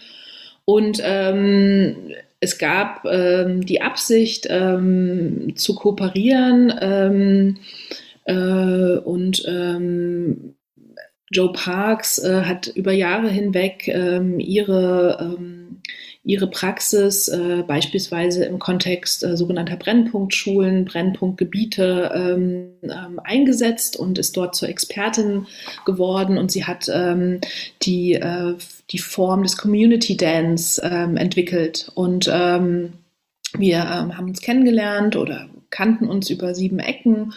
und ähm, es gab ähm, die Absicht ähm, zu kooperieren ähm, äh, und ähm, Joe Parks äh, hat über Jahre hinweg ihre, ihre Praxis äh, beispielsweise im Kontext äh, sogenannter Brennpunktschulen, Brennpunktgebiete ähm, ähm eingesetzt und ist dort zur Expertin geworden. Und sie hat ähm, die, äh, die Form des Community Dance ähm, entwickelt. Und wir haben uns kennengelernt oder kannten uns über sieben Ecken.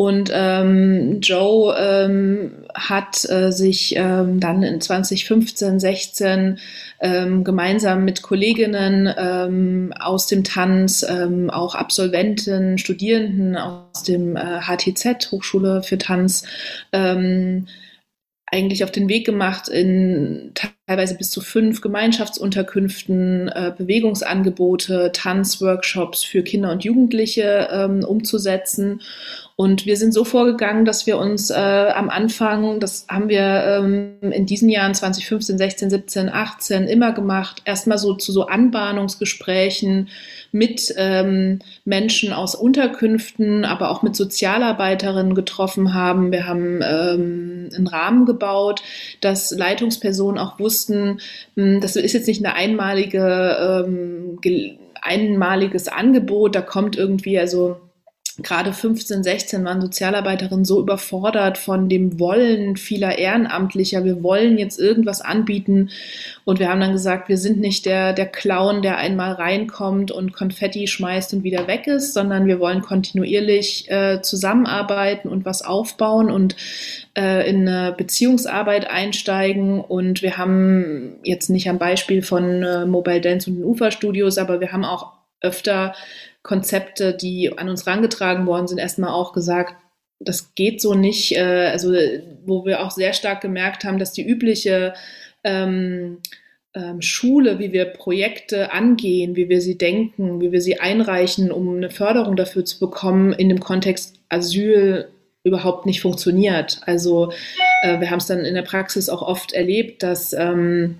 Und ähm, Joe ähm, hat äh, sich ähm, dann in 2015, 16 ähm, gemeinsam mit Kolleginnen ähm, aus dem Tanz, ähm, auch Absolventen, Studierenden aus dem äh, HTZ, Hochschule für Tanz, ähm, eigentlich auf den Weg gemacht, in teilweise bis zu fünf Gemeinschaftsunterkünften äh, Bewegungsangebote, Tanzworkshops für Kinder und Jugendliche ähm, umzusetzen. Und wir sind so vorgegangen, dass wir uns äh, am Anfang, das haben wir ähm, in diesen Jahren 2015, 16, 17, 18 immer gemacht, erstmal so zu so Anbahnungsgesprächen mit ähm, Menschen aus Unterkünften, aber auch mit Sozialarbeiterinnen getroffen haben. Wir haben ähm, einen Rahmen gebaut, dass Leitungspersonen auch wussten, mh, hm, das ist jetzt nicht eine einmalige, ähm, einmaliges Angebot, da kommt irgendwie, also gerade 15, 16 waren Sozialarbeiterinnen so überfordert von dem Wollen vieler Ehrenamtlicher. Wir wollen jetzt irgendwas anbieten. Und wir haben dann gesagt, wir sind nicht der, der Clown, der einmal reinkommt und Konfetti schmeißt und wieder weg ist, sondern wir wollen kontinuierlich äh, zusammenarbeiten und was aufbauen und äh, in eine Beziehungsarbeit einsteigen. Und wir haben jetzt nicht am Beispiel von äh, Mobile Dance und den Uferstudios, aber wir haben auch öfter Konzepte, die an uns herangetragen worden sind, erstmal auch gesagt, das geht so nicht. Äh, also wo wir auch sehr stark gemerkt haben, dass die übliche ähm, ähm, Schule, wie wir Projekte angehen, wie wir sie denken, wie wir sie einreichen, um eine Förderung dafür zu bekommen, in dem Kontext Asyl überhaupt nicht funktioniert. Also äh, wir haben es dann in der Praxis auch oft erlebt, dass ähm,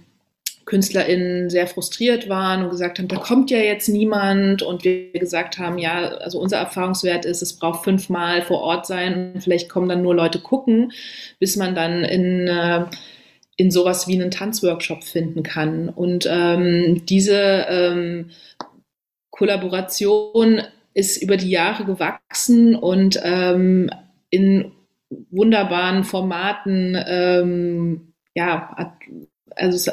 KünstlerInnen sehr frustriert waren und gesagt haben, da kommt ja jetzt niemand und wir gesagt haben, ja, also unser Erfahrungswert ist, es braucht fünfmal vor Ort sein und vielleicht kommen dann nur Leute gucken, bis man dann in, äh, in sowas wie einen Tanzworkshop finden kann. Und ähm, diese ähm, Kollaboration ist über die Jahre gewachsen und ähm, in wunderbaren Formaten ähm, ja, also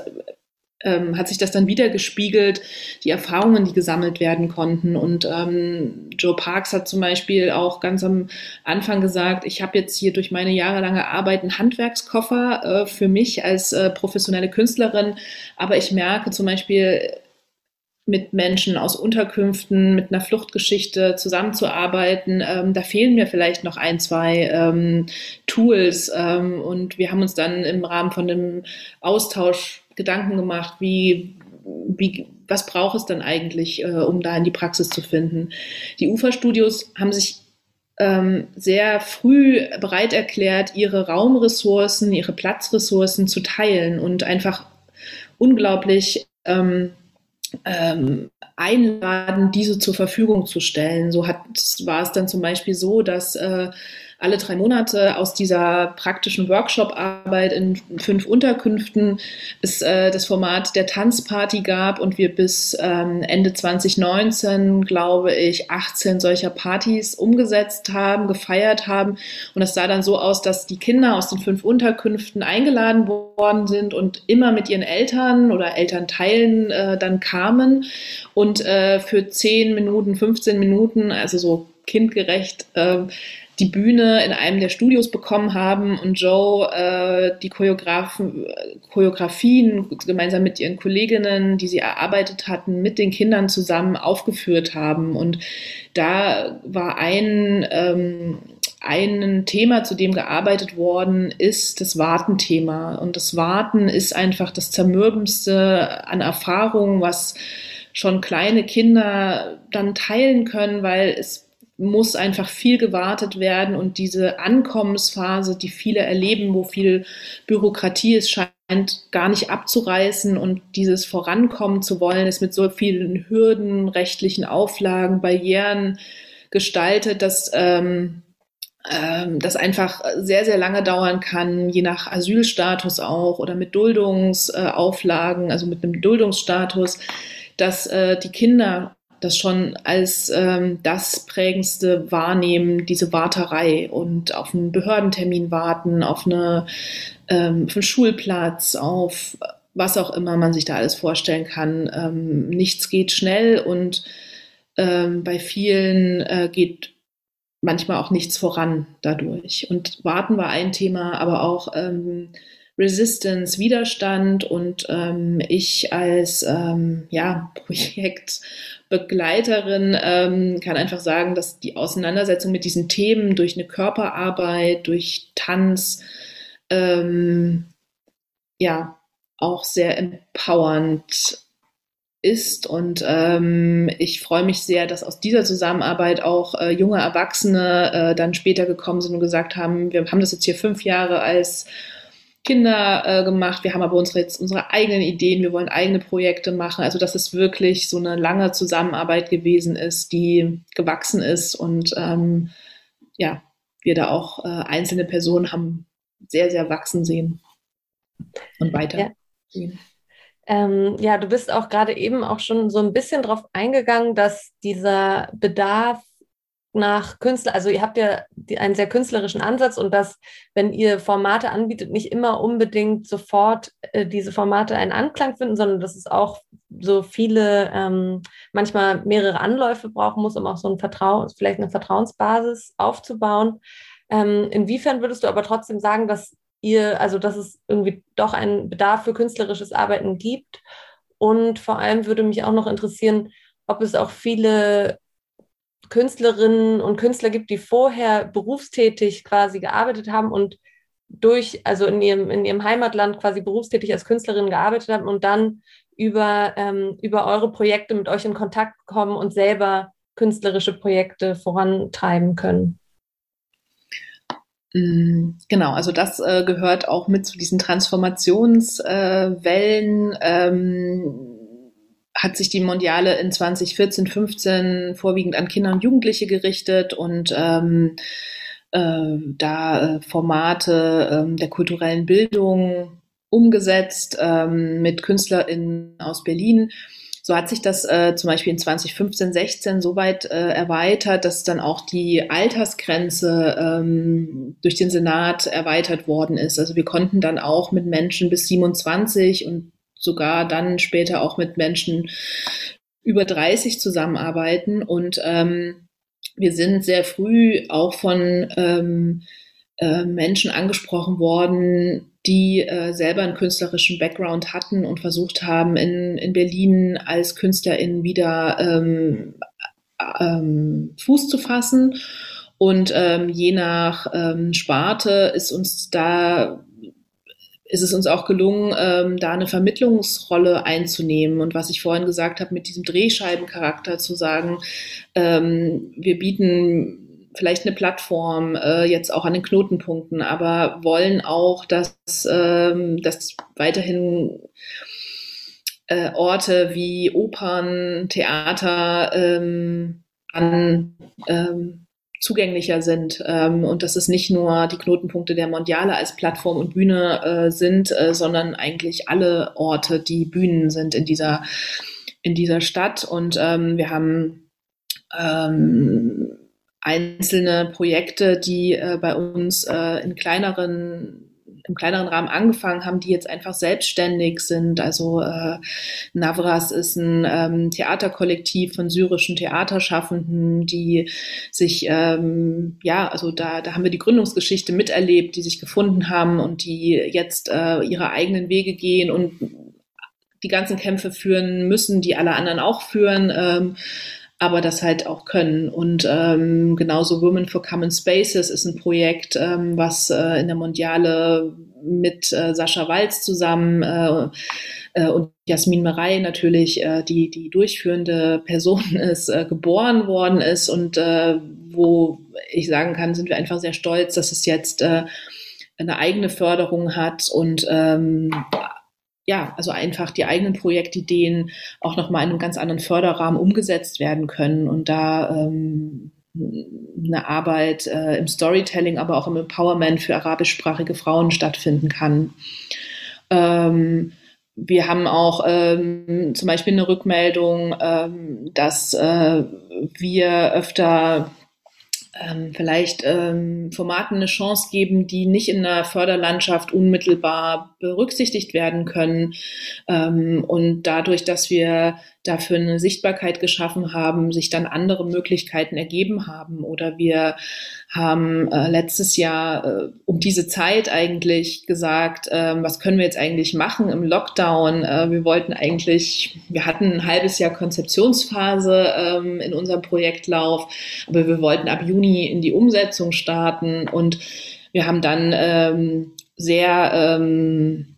ähm, hat sich das dann wieder gespiegelt, die Erfahrungen, die gesammelt werden konnten. Und ähm, Joe Parks hat zum Beispiel auch ganz am Anfang gesagt, ich habe jetzt hier durch meine jahrelange Arbeit einen Handwerkskoffer äh, für mich als äh, professionelle Künstlerin, aber ich merke zum Beispiel, mit Menschen aus Unterkünften, mit einer Fluchtgeschichte zusammenzuarbeiten. Ähm, da fehlen mir vielleicht noch ein, zwei ähm, Tools. Ähm, und wir haben uns dann im Rahmen von dem Austausch Gedanken gemacht, wie, wie, was braucht es dann eigentlich, äh, um da in die Praxis zu finden. Die Uferstudios haben sich ähm, sehr früh bereit erklärt, ihre Raumressourcen, ihre Platzressourcen zu teilen und einfach unglaublich ähm, ähm, einladen, diese zur Verfügung zu stellen. So hat, war es dann zum Beispiel so, dass äh, alle drei Monate aus dieser praktischen Workshop-Arbeit in fünf Unterkünften es äh, das Format der Tanzparty gab und wir bis ähm, Ende 2019, glaube ich, 18 solcher Partys umgesetzt haben, gefeiert haben. Und es sah dann so aus, dass die Kinder aus den fünf Unterkünften eingeladen worden sind und immer mit ihren Eltern oder Elternteilen äh, dann kamen und äh, für 10 Minuten, 15 Minuten, also so kindgerecht, äh, die Bühne in einem der Studios bekommen haben und Joe äh, die Choreografen, Choreografien gemeinsam mit ihren Kolleginnen, die sie erarbeitet hatten, mit den Kindern zusammen aufgeführt haben. Und da war ein, ähm, ein Thema, zu dem gearbeitet worden ist, das Wartenthema. Und das Warten ist einfach das Zermürbendste an Erfahrungen, was schon kleine Kinder dann teilen können, weil es muss einfach viel gewartet werden und diese Ankommensphase, die viele erleben, wo viel Bürokratie ist, scheint gar nicht abzureißen und dieses Vorankommen zu wollen, ist mit so vielen Hürden, rechtlichen Auflagen, Barrieren gestaltet, dass ähm, ähm, das einfach sehr, sehr lange dauern kann, je nach Asylstatus auch oder mit Duldungsauflagen, also mit einem Duldungsstatus, dass äh, die Kinder das schon als ähm, das prägendste wahrnehmen, diese Warterei und auf einen Behördentermin warten, auf, eine, ähm, auf einen Schulplatz, auf was auch immer man sich da alles vorstellen kann. Ähm, nichts geht schnell und ähm, bei vielen äh, geht manchmal auch nichts voran dadurch. Und Warten war ein Thema, aber auch ähm, Resistance, Widerstand und ähm, ich als ähm, ja, Projektbegleiterin ähm, kann einfach sagen, dass die Auseinandersetzung mit diesen Themen durch eine Körperarbeit, durch Tanz, ähm, ja, auch sehr empowernd ist. Und ähm, ich freue mich sehr, dass aus dieser Zusammenarbeit auch äh, junge Erwachsene äh, dann später gekommen sind und gesagt haben, wir haben das jetzt hier fünf Jahre als Kinder äh, gemacht. Wir haben aber unsere, jetzt unsere eigenen Ideen. Wir wollen eigene Projekte machen. Also, dass es wirklich so eine lange Zusammenarbeit gewesen ist, die gewachsen ist und ähm, ja, wir da auch äh, einzelne Personen haben sehr, sehr wachsen sehen und weiter ja. sehen. Ähm, ja, du bist auch gerade eben auch schon so ein bisschen drauf eingegangen, dass dieser Bedarf nach Künstler, also ihr habt ja einen sehr künstlerischen Ansatz und dass, wenn ihr Formate anbietet, nicht immer unbedingt sofort äh, diese Formate einen Anklang finden, sondern dass es auch so viele, ähm, manchmal mehrere Anläufe brauchen muss, um auch so ein Vertrauen, vielleicht eine Vertrauensbasis aufzubauen. Ähm, inwiefern würdest du aber trotzdem sagen, dass ihr, also dass es irgendwie doch einen Bedarf für künstlerisches Arbeiten gibt? Und vor allem würde mich auch noch interessieren, ob es auch viele Künstlerinnen und Künstler gibt, die vorher berufstätig quasi gearbeitet haben und durch, also in ihrem, in ihrem Heimatland quasi berufstätig als Künstlerin gearbeitet haben und dann über, ähm, über eure Projekte mit euch in Kontakt kommen und selber künstlerische Projekte vorantreiben können. Mm, genau, also das äh, gehört auch mit zu diesen Transformationswellen. Äh, ähm, hat sich die Mondiale in 2014, 15 vorwiegend an Kinder und Jugendliche gerichtet und ähm, äh, da äh, Formate äh, der kulturellen Bildung umgesetzt ähm, mit KünstlerInnen aus Berlin. So hat sich das äh, zum Beispiel in 2015, 16 so weit äh, erweitert, dass dann auch die Altersgrenze ähm, durch den Senat erweitert worden ist. Also wir konnten dann auch mit Menschen bis 27 und sogar dann später auch mit Menschen über 30 zusammenarbeiten. Und ähm, wir sind sehr früh auch von ähm, äh, Menschen angesprochen worden, die äh, selber einen künstlerischen Background hatten und versucht haben, in, in Berlin als KünstlerInnen wieder ähm, ähm, Fuß zu fassen. Und ähm, je nach ähm, Sparte ist uns da ist es uns auch gelungen, ähm, da eine Vermittlungsrolle einzunehmen. Und was ich vorhin gesagt habe, mit diesem Drehscheibencharakter zu sagen, ähm, wir bieten vielleicht eine Plattform, äh, jetzt auch an den Knotenpunkten, aber wollen auch, dass, ähm, dass weiterhin äh, Orte wie Opern, Theater ähm, an ähm, zugänglicher sind ähm, und dass es nicht nur die Knotenpunkte der Mondiale als Plattform und Bühne äh, sind, äh, sondern eigentlich alle Orte, die Bühnen sind in dieser in dieser Stadt. Und ähm, wir haben ähm, einzelne Projekte, die äh, bei uns äh, in kleineren im kleineren Rahmen angefangen haben, die jetzt einfach selbstständig sind. Also äh, Navras ist ein ähm, Theaterkollektiv von syrischen Theaterschaffenden, die sich, ähm, ja, also da, da haben wir die Gründungsgeschichte miterlebt, die sich gefunden haben und die jetzt äh, ihre eigenen Wege gehen und die ganzen Kämpfe führen müssen, die alle anderen auch führen. Ähm, aber das halt auch können. Und ähm, genauso Women for Common Spaces ist ein Projekt, ähm, was äh, in der Mondiale mit äh, Sascha Walz zusammen äh, äh, und Jasmin Merey natürlich, äh, die die durchführende Person ist, äh, geboren worden ist und äh, wo ich sagen kann, sind wir einfach sehr stolz, dass es jetzt äh, eine eigene Förderung hat und ähm, ja, also einfach die eigenen Projektideen auch nochmal in einem ganz anderen Förderrahmen umgesetzt werden können und da ähm, eine Arbeit äh, im Storytelling, aber auch im Empowerment für arabischsprachige Frauen stattfinden kann. Ähm, wir haben auch ähm, zum Beispiel eine Rückmeldung, ähm, dass äh, wir öfter ähm, vielleicht ähm, Formaten eine Chance geben, die nicht in der Förderlandschaft unmittelbar berücksichtigt werden können. Ähm, und dadurch, dass wir dafür eine Sichtbarkeit geschaffen haben, sich dann andere Möglichkeiten ergeben haben. Oder wir haben äh, letztes Jahr äh, um diese Zeit eigentlich gesagt, äh, was können wir jetzt eigentlich machen im Lockdown? Äh, wir wollten eigentlich, wir hatten ein halbes Jahr Konzeptionsphase ähm, in unserem Projektlauf, aber wir wollten ab Juni in die Umsetzung starten und wir haben dann ähm, sehr ähm,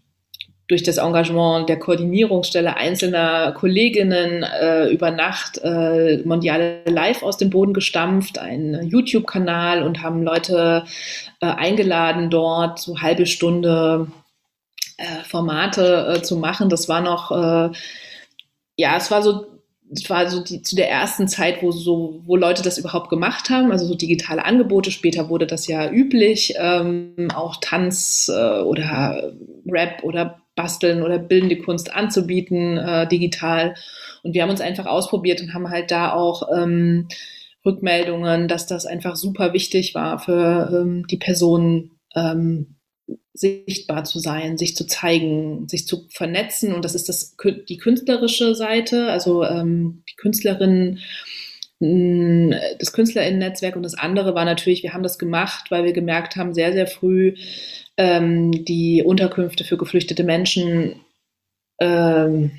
durch das Engagement der Koordinierungsstelle einzelner Kolleginnen äh, über Nacht äh, Mondiale Live aus dem Boden gestampft, einen YouTube-Kanal und haben Leute äh, eingeladen, dort so halbe Stunde äh, Formate äh, zu machen. Das war noch, äh, ja, es war so es war so die, zu der ersten Zeit, wo so, wo Leute das überhaupt gemacht haben, also so digitale Angebote. Später wurde das ja üblich, ähm, auch Tanz äh, oder Rap oder Basteln oder bildende Kunst anzubieten, äh, digital. Und wir haben uns einfach ausprobiert und haben halt da auch ähm, Rückmeldungen, dass das einfach super wichtig war für ähm, die Personen, ähm, sichtbar zu sein, sich zu zeigen, sich zu vernetzen. Und das ist das, die künstlerische Seite, also ähm, die Künstlerinnen, das Künstlerinnen-Netzwerk und das andere war natürlich, wir haben das gemacht, weil wir gemerkt haben, sehr, sehr früh, ähm, die Unterkünfte für geflüchtete Menschen ähm,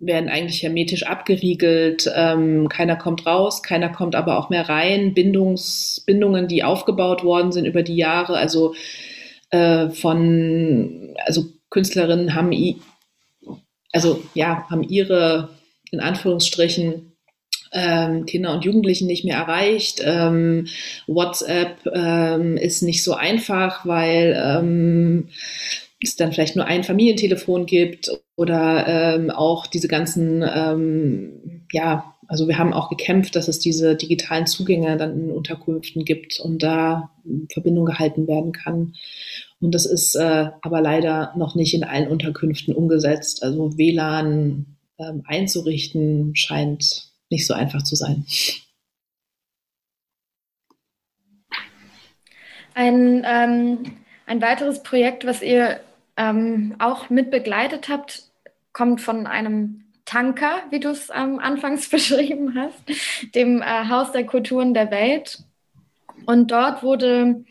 werden eigentlich hermetisch abgeriegelt. Ähm, keiner kommt raus, keiner kommt aber auch mehr rein. Bindungs, Bindungen, die aufgebaut worden sind über die Jahre, also äh, von, also Künstlerinnen haben, also ja, haben ihre in Anführungsstrichen ähm, Kinder und Jugendlichen nicht mehr erreicht. Ähm, WhatsApp ähm, ist nicht so einfach, weil ähm, es dann vielleicht nur ein Familientelefon gibt oder ähm, auch diese ganzen, ähm, ja, also wir haben auch gekämpft, dass es diese digitalen Zugänge dann in Unterkünften gibt und da Verbindung gehalten werden kann. Und das ist äh, aber leider noch nicht in allen Unterkünften umgesetzt. Also WLAN ähm, einzurichten scheint nicht so einfach zu sein. Ein, ähm, ein weiteres Projekt, was ihr ähm, auch mit begleitet habt, kommt von einem Tanker, wie du es ähm, anfangs beschrieben hast, dem äh, Haus der Kulturen der Welt. Und dort wurde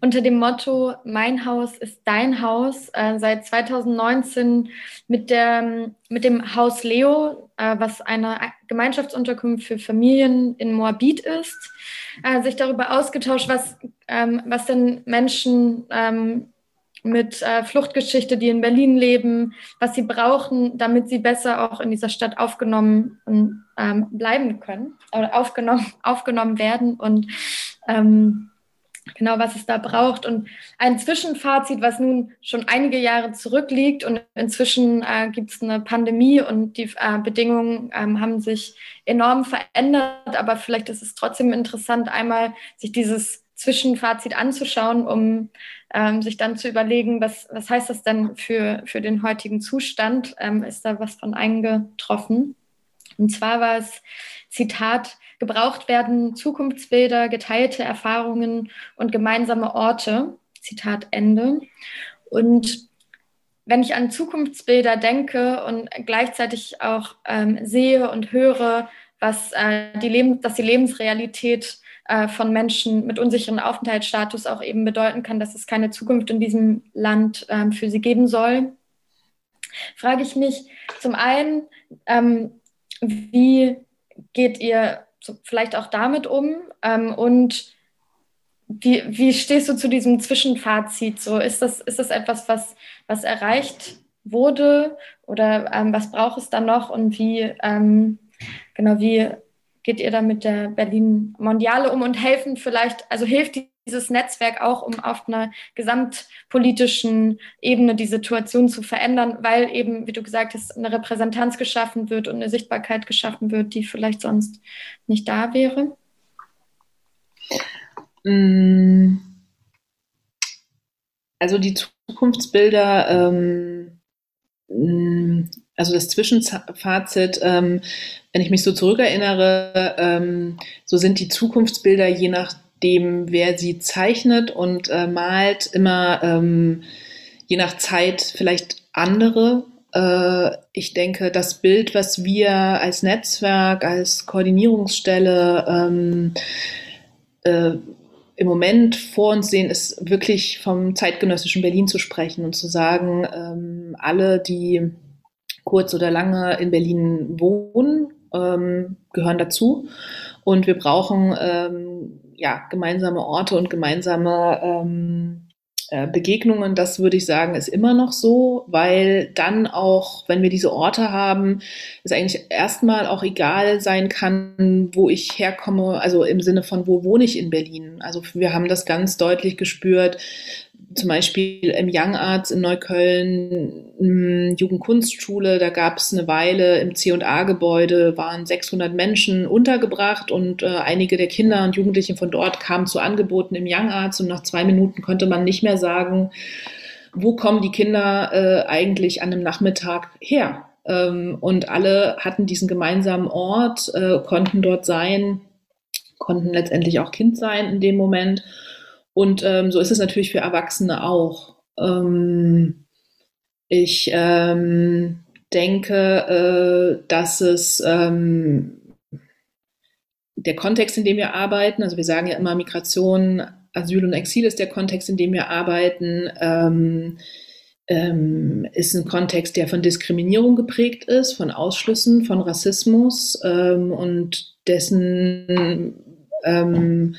unter dem Motto Mein Haus ist dein Haus äh, seit 2019 mit, der, mit dem Haus Leo, äh, was eine Gemeinschaftsunterkunft für Familien in Moabit ist, äh, sich darüber ausgetauscht, was, ähm, was denn Menschen ähm, mit äh, Fluchtgeschichte, die in Berlin leben, was sie brauchen, damit sie besser auch in dieser Stadt aufgenommen und, ähm, bleiben können oder aufgenommen, aufgenommen werden. Und ähm, genau, was es da braucht. Und ein Zwischenfazit, was nun schon einige Jahre zurückliegt und inzwischen äh, gibt es eine Pandemie und die äh, Bedingungen ähm, haben sich enorm verändert, aber vielleicht ist es trotzdem interessant, einmal sich dieses Zwischenfazit anzuschauen, um ähm, sich dann zu überlegen, was, was heißt das denn für, für den heutigen Zustand? Ähm, ist da was von eingetroffen? Und zwar war es, Zitat, gebraucht werden Zukunftsbilder, geteilte Erfahrungen und gemeinsame Orte. Zitat Ende. Und wenn ich an Zukunftsbilder denke und gleichzeitig auch ähm, sehe und höre, was äh, die Leben, dass die Lebensrealität äh, von Menschen mit unsicherem Aufenthaltsstatus auch eben bedeuten kann, dass es keine Zukunft in diesem Land ähm, für sie geben soll, frage ich mich zum einen, ähm, wie geht ihr vielleicht auch damit um ähm, und wie, wie stehst du zu diesem Zwischenfazit? So, ist das, ist das etwas, was, was erreicht wurde oder ähm, was braucht es dann noch und wie, ähm, genau, wie geht ihr da mit der Berlin Mondiale um und helfen vielleicht, also hilft dieses Netzwerk auch, um auf einer gesamtpolitischen Ebene die Situation zu verändern, weil eben, wie du gesagt hast, eine Repräsentanz geschaffen wird und eine Sichtbarkeit geschaffen wird, die vielleicht sonst nicht da wäre? Mm. Also die Zukunftsbilder ähm, mm, also das Zwischenfazit, ähm, wenn ich mich so zurückerinnere, ähm, so sind die Zukunftsbilder je nachdem, wer sie zeichnet und äh, malt, immer ähm, je nach Zeit vielleicht andere. Äh, ich denke, das Bild, was wir als Netzwerk, als Koordinierungsstelle ähm, äh, im Moment vor uns sehen, ist wirklich vom zeitgenössischen Berlin zu sprechen und zu sagen, ähm, alle, die kurz oder lange in Berlin wohnen, ähm, gehören dazu. Und wir brauchen ähm, ja, gemeinsame Orte und gemeinsame ähm, äh, Begegnungen. Das würde ich sagen, ist immer noch so, weil dann auch, wenn wir diese Orte haben, es eigentlich erstmal auch egal sein kann, wo ich herkomme, also im Sinne von, wo wohne ich in Berlin. Also wir haben das ganz deutlich gespürt, zum Beispiel im Young Arts in Neukölln, Jugendkunstschule, da gab es eine Weile im C&A-Gebäude, waren 600 Menschen untergebracht und äh, einige der Kinder und Jugendlichen von dort kamen zu Angeboten im Young Arts und nach zwei Minuten konnte man nicht mehr sagen, wo kommen die Kinder äh, eigentlich an einem Nachmittag her? Ähm, und alle hatten diesen gemeinsamen Ort, äh, konnten dort sein, konnten letztendlich auch Kind sein in dem Moment. Und ähm, so ist es natürlich für Erwachsene auch. Ähm, ich ähm, denke, äh, dass es ähm, der Kontext, in dem wir arbeiten, also wir sagen ja immer Migration, Asyl und Exil ist der Kontext, in dem wir arbeiten, ähm, ähm, ist ein Kontext, der von Diskriminierung geprägt ist, von Ausschlüssen, von Rassismus und dessen ähm,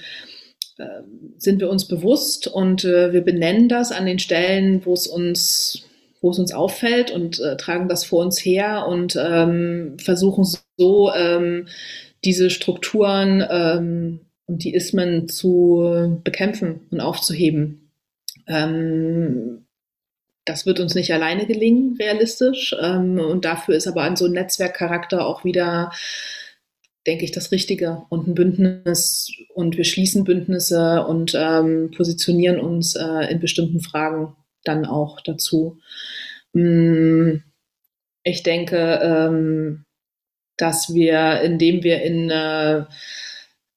äh, sind wir uns bewusst und äh, wir benennen das an den Stellen, wo es uns wo es uns auffällt und äh, tragen das vor uns her und ähm, versuchen so ähm, diese Strukturen ähm, und die Ismen zu bekämpfen und aufzuheben. Ähm, das wird uns nicht alleine gelingen, realistisch. Ähm, und dafür ist aber an so ein Netzwerkcharakter auch wieder denke ich, das Richtige und ein Bündnis und wir schließen Bündnisse und ähm, positionieren uns äh, in bestimmten Fragen dann auch dazu. Mm, ich denke, ähm, dass wir, indem wir in, äh,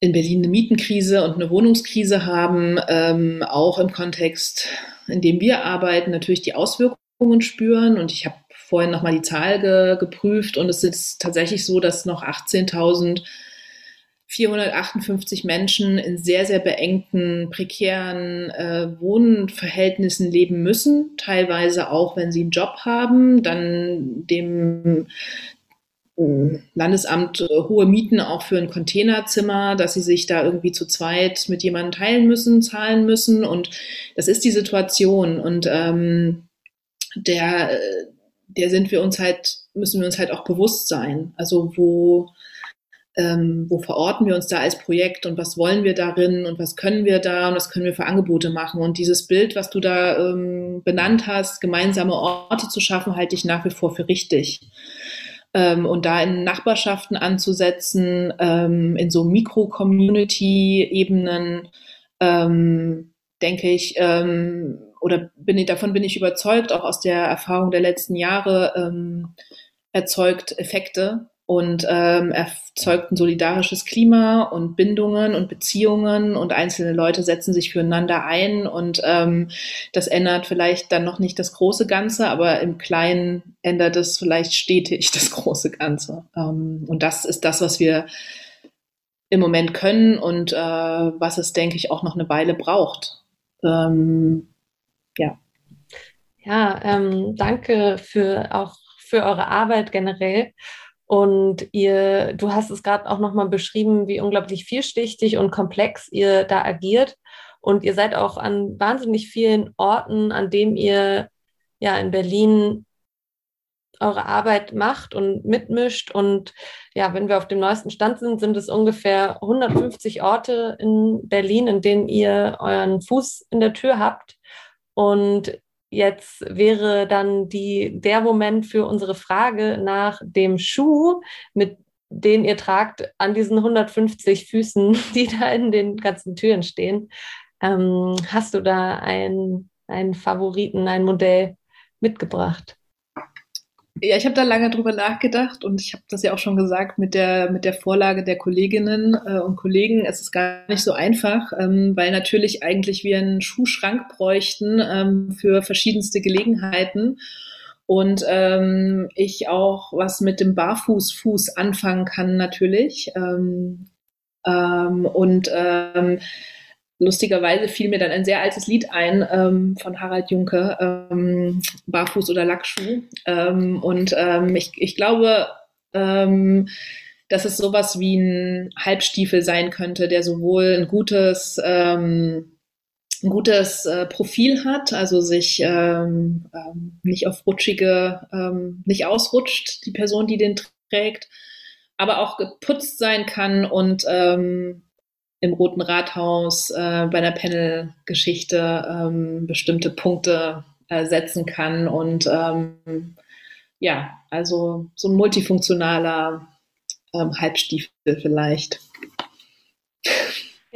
in Berlin eine Mietenkrise und eine Wohnungskrise haben, ähm, auch im Kontext, in dem wir arbeiten, natürlich die Auswirkungen spüren. Und ich habe vorhin nochmal die Zahl ge geprüft und es ist tatsächlich so, dass noch 18.458 Menschen in sehr, sehr beengten, prekären äh, Wohnverhältnissen leben müssen, teilweise auch, wenn sie einen Job haben, dann dem äh, Landesamt äh, hohe Mieten auch für ein Containerzimmer, dass sie sich da irgendwie zu zweit mit jemandem teilen müssen, zahlen müssen. Und das ist die Situation. Und ähm, der, äh, der sind wir uns halt, müssen wir uns halt auch bewusst sein. Also wo ähm, wo verorten wir uns da als Projekt und was wollen wir darin und was können wir da und was können wir für Angebote machen. Und dieses Bild, was du da ähm, benannt hast, gemeinsame Orte zu schaffen, halte ich nach wie vor für richtig. Ähm, und da in Nachbarschaften anzusetzen, ähm, in so Mikro-Community-Ebenen, ähm, denke ich, ähm, oder bin ich, davon bin ich überzeugt, auch aus der Erfahrung der letzten Jahre, ähm, erzeugt Effekte und ähm, erzeugt ein solidarisches Klima und Bindungen und Beziehungen und einzelne Leute setzen sich füreinander ein und ähm, das ändert vielleicht dann noch nicht das große Ganze, aber im Kleinen ändert es vielleicht stetig das große Ganze. Ähm, und das ist das, was wir im Moment können und äh, was es, denke ich, auch noch eine Weile braucht. Ähm, ja. Ja, ähm, danke für auch für eure Arbeit generell. Und ihr, du hast es gerade auch nochmal beschrieben, wie unglaublich vielschichtig und komplex ihr da agiert. Und ihr seid auch an wahnsinnig vielen Orten, an denen ihr ja in Berlin eure Arbeit macht und mitmischt. Und ja, wenn wir auf dem neuesten Stand sind, sind es ungefähr 150 Orte in Berlin, in denen ihr euren Fuß in der Tür habt. Und Jetzt wäre dann die, der Moment für unsere Frage nach dem Schuh, mit den ihr tragt an diesen 150 Füßen, die da in den ganzen Türen stehen. Ähm, hast du da einen, einen Favoriten, ein Modell mitgebracht? Ja, ich habe da lange drüber nachgedacht und ich habe das ja auch schon gesagt mit der mit der Vorlage der Kolleginnen äh, und Kollegen. Es ist gar nicht so einfach, ähm, weil natürlich eigentlich wir einen Schuhschrank bräuchten ähm, für verschiedenste Gelegenheiten und ähm, ich auch was mit dem Barfußfuß anfangen kann natürlich ähm, ähm, und ähm, lustigerweise fiel mir dann ein sehr altes Lied ein ähm, von Harald Junke, ähm, Barfuß oder Lackschuh. Ähm, und ähm, ich, ich glaube, ähm, dass es sowas wie ein Halbstiefel sein könnte, der sowohl ein gutes, ähm, ein gutes äh, Profil hat, also sich nicht auf rutschige, nicht ausrutscht, die Person, die den trägt, aber auch geputzt sein kann und ähm, im Roten Rathaus äh, bei einer Panel-Geschichte ähm, bestimmte Punkte äh, setzen kann. Und ähm, ja, also so ein multifunktionaler ähm, Halbstiefel vielleicht.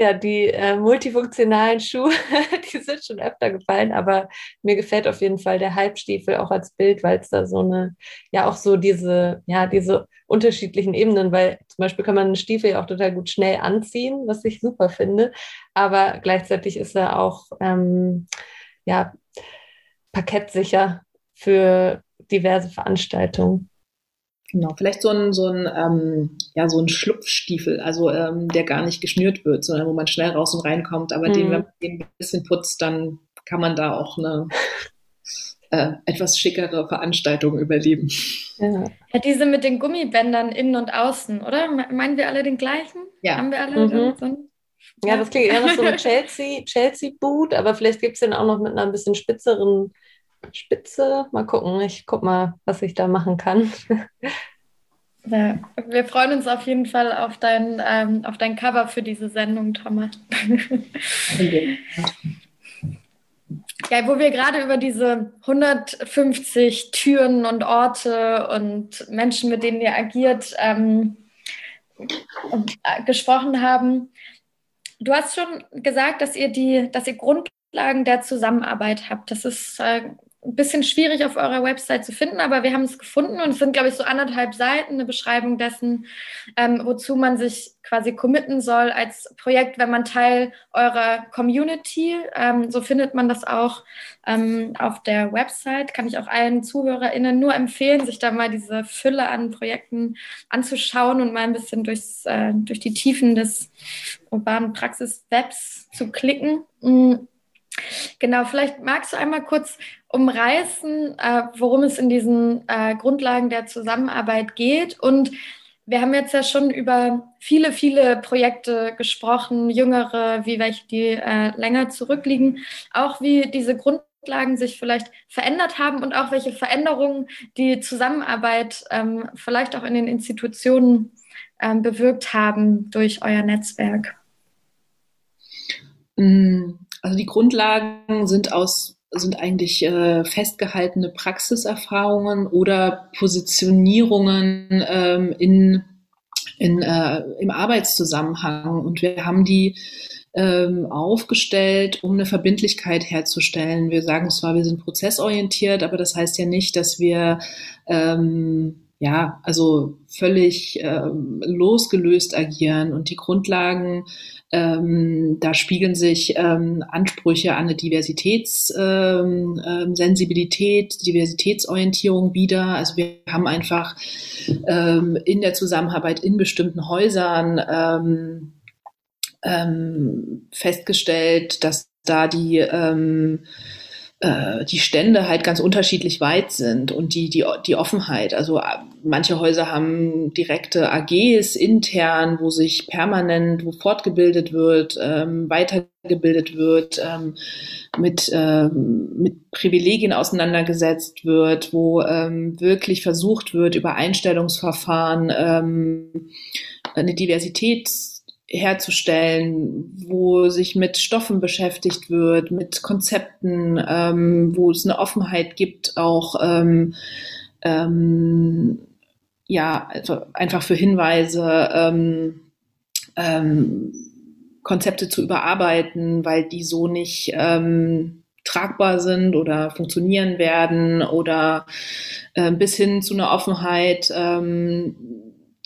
Ja, die äh, multifunktionalen Schuhe, die sind schon öfter gefallen, aber mir gefällt auf jeden Fall der Halbstiefel auch als Bild, weil es da so eine, ja auch so diese, ja, diese unterschiedlichen Ebenen, weil zum Beispiel kann man einen Stiefel ja auch total gut schnell anziehen, was ich super finde, aber gleichzeitig ist er auch, ähm, ja, parkettsicher für diverse Veranstaltungen. Genau, vielleicht so ein, so ein, ähm, ja, so ein Schlupfstiefel, also ähm, der gar nicht geschnürt wird, sondern wo man schnell raus und reinkommt. Aber mhm. den, wenn man den ein bisschen putzt, dann kann man da auch eine äh, etwas schickere Veranstaltung überleben. Ja. ja. diese mit den Gummibändern innen und außen, oder? Meinen wir alle den gleichen? Ja. Haben wir alle mhm. so? Ja, das klingt eher nach so einem Chelsea, Chelsea-Boot, aber vielleicht gibt es den auch noch mit einer ein bisschen spitzeren Spitze. Mal gucken, ich guck mal, was ich da machen kann. Ja, wir freuen uns auf jeden Fall auf dein, ähm, auf dein Cover für diese Sendung, Thomas. Okay. Ja, wo wir gerade über diese 150 Türen und Orte und Menschen, mit denen ihr agiert, ähm, äh, gesprochen haben. Du hast schon gesagt, dass ihr die, dass ihr Grundlagen der Zusammenarbeit habt. Das ist äh, ein bisschen schwierig auf eurer Website zu finden, aber wir haben es gefunden und es sind, glaube ich, so anderthalb Seiten, eine Beschreibung dessen, ähm, wozu man sich quasi committen soll als Projekt, wenn man Teil eurer Community. Ähm, so findet man das auch ähm, auf der Website. Kann ich auch allen ZuhörerInnen nur empfehlen, sich da mal diese Fülle an Projekten anzuschauen und mal ein bisschen durchs, äh, durch die Tiefen des urbanen Praxis-Webs zu klicken. Mhm. Genau, vielleicht magst du einmal kurz umreißen, äh, worum es in diesen äh, Grundlagen der Zusammenarbeit geht. Und wir haben jetzt ja schon über viele, viele Projekte gesprochen, jüngere, wie welche, die äh, länger zurückliegen, auch wie diese Grundlagen sich vielleicht verändert haben und auch welche Veränderungen die Zusammenarbeit ähm, vielleicht auch in den Institutionen ähm, bewirkt haben durch euer Netzwerk? Mm, also die Grundlagen sind aus sind eigentlich äh, festgehaltene Praxiserfahrungen oder Positionierungen ähm, in, in, äh, im Arbeitszusammenhang. Und wir haben die ähm, aufgestellt, um eine Verbindlichkeit herzustellen. Wir sagen zwar, wir sind prozessorientiert, aber das heißt ja nicht, dass wir ähm, ja, also völlig ähm, losgelöst agieren und die Grundlagen, ähm, da spiegeln sich ähm, Ansprüche an eine Diversitätssensibilität, ähm, ähm, Diversitätsorientierung wieder. Also wir haben einfach ähm, in der Zusammenarbeit in bestimmten Häusern festgestellt, dass da die ähm, äh, die Stände halt ganz unterschiedlich weit sind und die, die, die Offenheit. Also äh, manche Häuser haben direkte AGs intern, wo sich permanent, wo fortgebildet wird, ähm, weitergebildet wird, ähm, mit, ähm, mit Privilegien auseinandergesetzt wird, wo ähm, wirklich versucht wird, über Einstellungsverfahren ähm, eine Diversität herzustellen, wo sich mit Stoffen beschäftigt wird, mit Konzepten, ähm, wo es eine Offenheit gibt, auch ähm, ähm, ja, also einfach für Hinweise, ähm, ähm, Konzepte zu überarbeiten, weil die so nicht ähm, tragbar sind oder funktionieren werden oder äh, bis hin zu einer Offenheit,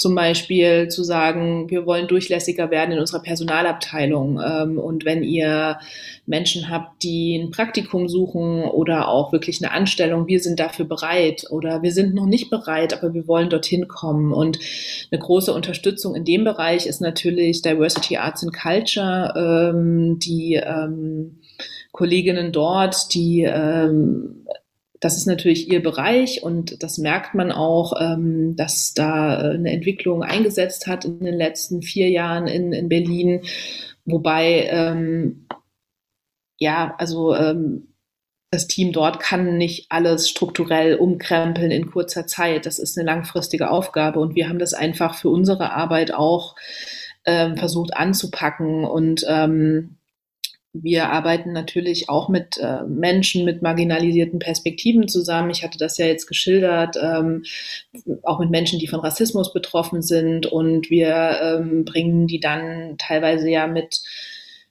zum Beispiel zu sagen, wir wollen durchlässiger werden in unserer Personalabteilung. Ähm, und wenn ihr Menschen habt, die ein Praktikum suchen oder auch wirklich eine Anstellung, wir sind dafür bereit oder wir sind noch nicht bereit, aber wir wollen dorthin kommen. Und eine große Unterstützung in dem Bereich ist natürlich Diversity Arts and Culture, ähm, die ähm, Kolleginnen dort, die das ist natürlich ihr Bereich und das merkt man auch, ähm, dass da äh, eine Entwicklung eingesetzt hat in den letzten vier Jahren in, in Berlin. Wobei, ähm, ja, also ähm, das Team dort kann nicht alles strukturell umkrempeln in kurzer Zeit. Das ist eine langfristige Aufgabe und wir haben das einfach für unsere Arbeit auch ähm, versucht anzupacken und ähm, wir arbeiten natürlich auch mit äh, Menschen mit marginalisierten Perspektiven zusammen. Ich hatte das ja jetzt geschildert, ähm, auch mit Menschen, die von Rassismus betroffen sind. Und wir ähm, bringen die dann teilweise ja mit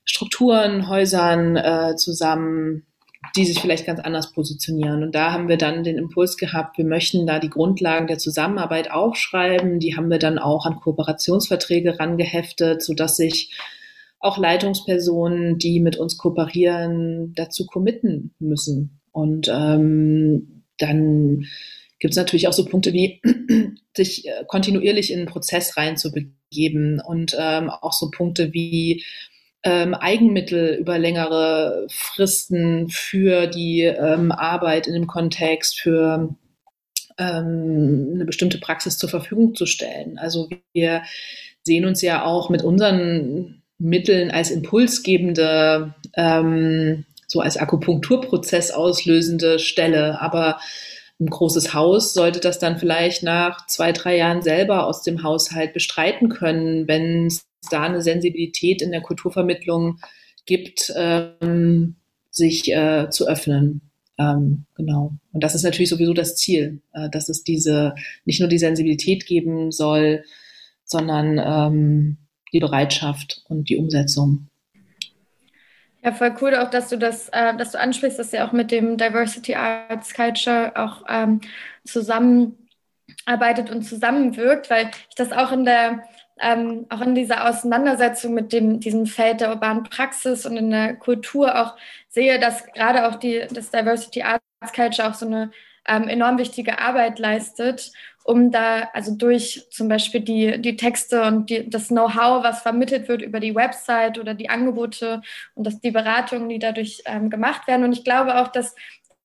Strukturen, Häusern äh, zusammen, die sich vielleicht ganz anders positionieren. Und da haben wir dann den Impuls gehabt, wir möchten da die Grundlagen der Zusammenarbeit aufschreiben. Die haben wir dann auch an Kooperationsverträge rangeheftet, sodass sich auch Leitungspersonen, die mit uns kooperieren, dazu committen müssen. Und ähm, dann gibt es natürlich auch so Punkte wie sich äh, kontinuierlich in einen Prozess reinzubegeben und ähm, auch so Punkte wie ähm, Eigenmittel über längere Fristen für die ähm, Arbeit in dem Kontext, für ähm, eine bestimmte Praxis zur Verfügung zu stellen. Also wir sehen uns ja auch mit unseren Mitteln als impulsgebende, ähm, so als Akupunkturprozess auslösende Stelle. Aber ein großes Haus sollte das dann vielleicht nach zwei, drei Jahren selber aus dem Haushalt bestreiten können, wenn es da eine Sensibilität in der Kulturvermittlung gibt, ähm, sich äh, zu öffnen. Ähm, genau. Und das ist natürlich sowieso das Ziel, äh, dass es diese nicht nur die Sensibilität geben soll, sondern ähm, die Bereitschaft und die Umsetzung. Ja, voll cool auch, dass du das, äh, dass du ansprichst, dass ihr auch mit dem Diversity Arts Culture auch ähm, zusammenarbeitet und zusammenwirkt, weil ich das auch in der ähm, auch in dieser Auseinandersetzung mit dem, diesem Feld der urbanen Praxis und in der Kultur auch sehe, dass gerade auch die, das Diversity Arts Culture auch so eine ähm, enorm wichtige Arbeit leistet um da, also durch zum Beispiel die, die Texte und die, das Know-how, was vermittelt wird über die Website oder die Angebote und das, die Beratungen, die dadurch ähm, gemacht werden. Und ich glaube auch, dass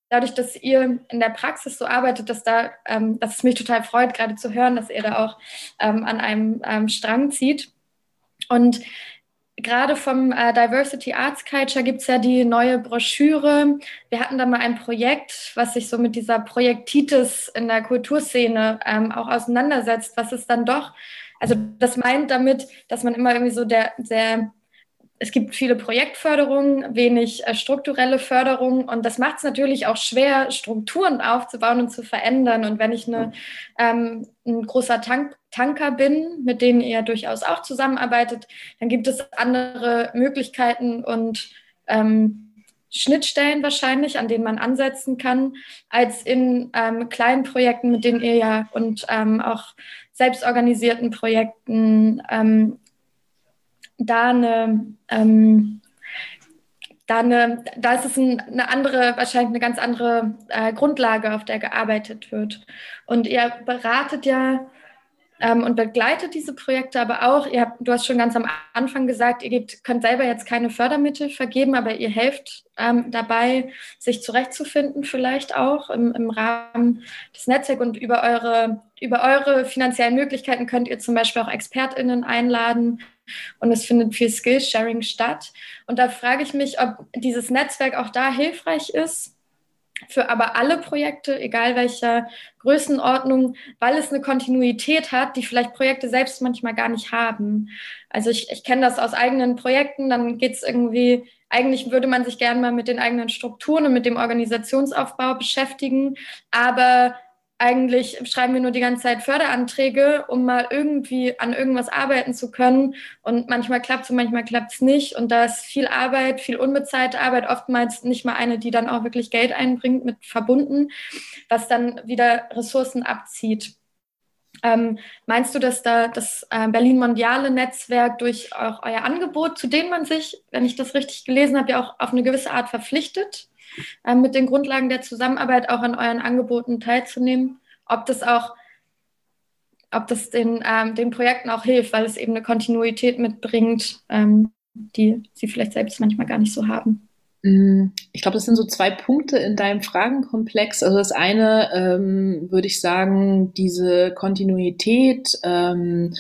dadurch, dass ihr in der Praxis so arbeitet, dass da, ähm, dass es mich total freut, gerade zu hören, dass ihr da auch ähm, an einem ähm, Strang zieht. Und gerade vom äh, Diversity Arts Culture gibt es ja die neue Broschüre. Wir hatten da mal ein Projekt, was sich so mit dieser Projektitis in der Kulturszene ähm, auch auseinandersetzt, was es dann doch, also das meint damit, dass man immer irgendwie so der, der es gibt viele Projektförderungen, wenig äh, strukturelle Förderung und das macht es natürlich auch schwer, Strukturen aufzubauen und zu verändern. Und wenn ich eine, ähm, ein großer Tank, Tanker bin, mit denen ihr durchaus auch zusammenarbeitet, dann gibt es andere Möglichkeiten und ähm, Schnittstellen wahrscheinlich, an denen man ansetzen kann, als in ähm, kleinen Projekten, mit denen ihr ja und ähm, auch selbstorganisierten Projekten ähm, da eine, ähm, da eine, da ist es ein, eine andere, wahrscheinlich eine ganz andere äh, Grundlage, auf der gearbeitet wird. Und ihr beratet ja ähm, und begleitet diese Projekte aber auch. Ihr habt, du hast schon ganz am Anfang gesagt, ihr gebt, könnt selber jetzt keine Fördermittel vergeben, aber ihr helft ähm, dabei, sich zurechtzufinden, vielleicht auch im, im Rahmen des Netzwerks und über eure, über eure finanziellen Möglichkeiten könnt ihr zum Beispiel auch ExpertInnen einladen, und es findet viel Skillsharing statt. Und da frage ich mich, ob dieses Netzwerk auch da hilfreich ist, für aber alle Projekte, egal welcher Größenordnung, weil es eine Kontinuität hat, die vielleicht Projekte selbst manchmal gar nicht haben. Also ich, ich kenne das aus eigenen Projekten, dann geht es irgendwie, eigentlich würde man sich gerne mal mit den eigenen Strukturen und mit dem Organisationsaufbau beschäftigen, aber eigentlich schreiben wir nur die ganze Zeit Förderanträge, um mal irgendwie an irgendwas arbeiten zu können. Und manchmal klappt es und manchmal klappt es nicht. Und da ist viel Arbeit, viel unbezahlte Arbeit, oftmals nicht mal eine, die dann auch wirklich Geld einbringt, mit verbunden, was dann wieder Ressourcen abzieht. Ähm, meinst du, dass da das äh, Berlin-Mondiale Netzwerk durch auch euer Angebot, zu dem man sich, wenn ich das richtig gelesen habe, ja auch auf eine gewisse Art verpflichtet? Ähm, mit den Grundlagen der Zusammenarbeit auch an euren Angeboten teilzunehmen, ob das auch ob das den, ähm, den Projekten auch hilft, weil es eben eine Kontinuität mitbringt, ähm, die sie vielleicht selbst manchmal gar nicht so haben. Mm, ich glaube, das sind so zwei Punkte in deinem Fragenkomplex. Also das eine ähm, würde ich sagen, diese Kontinuität ähm,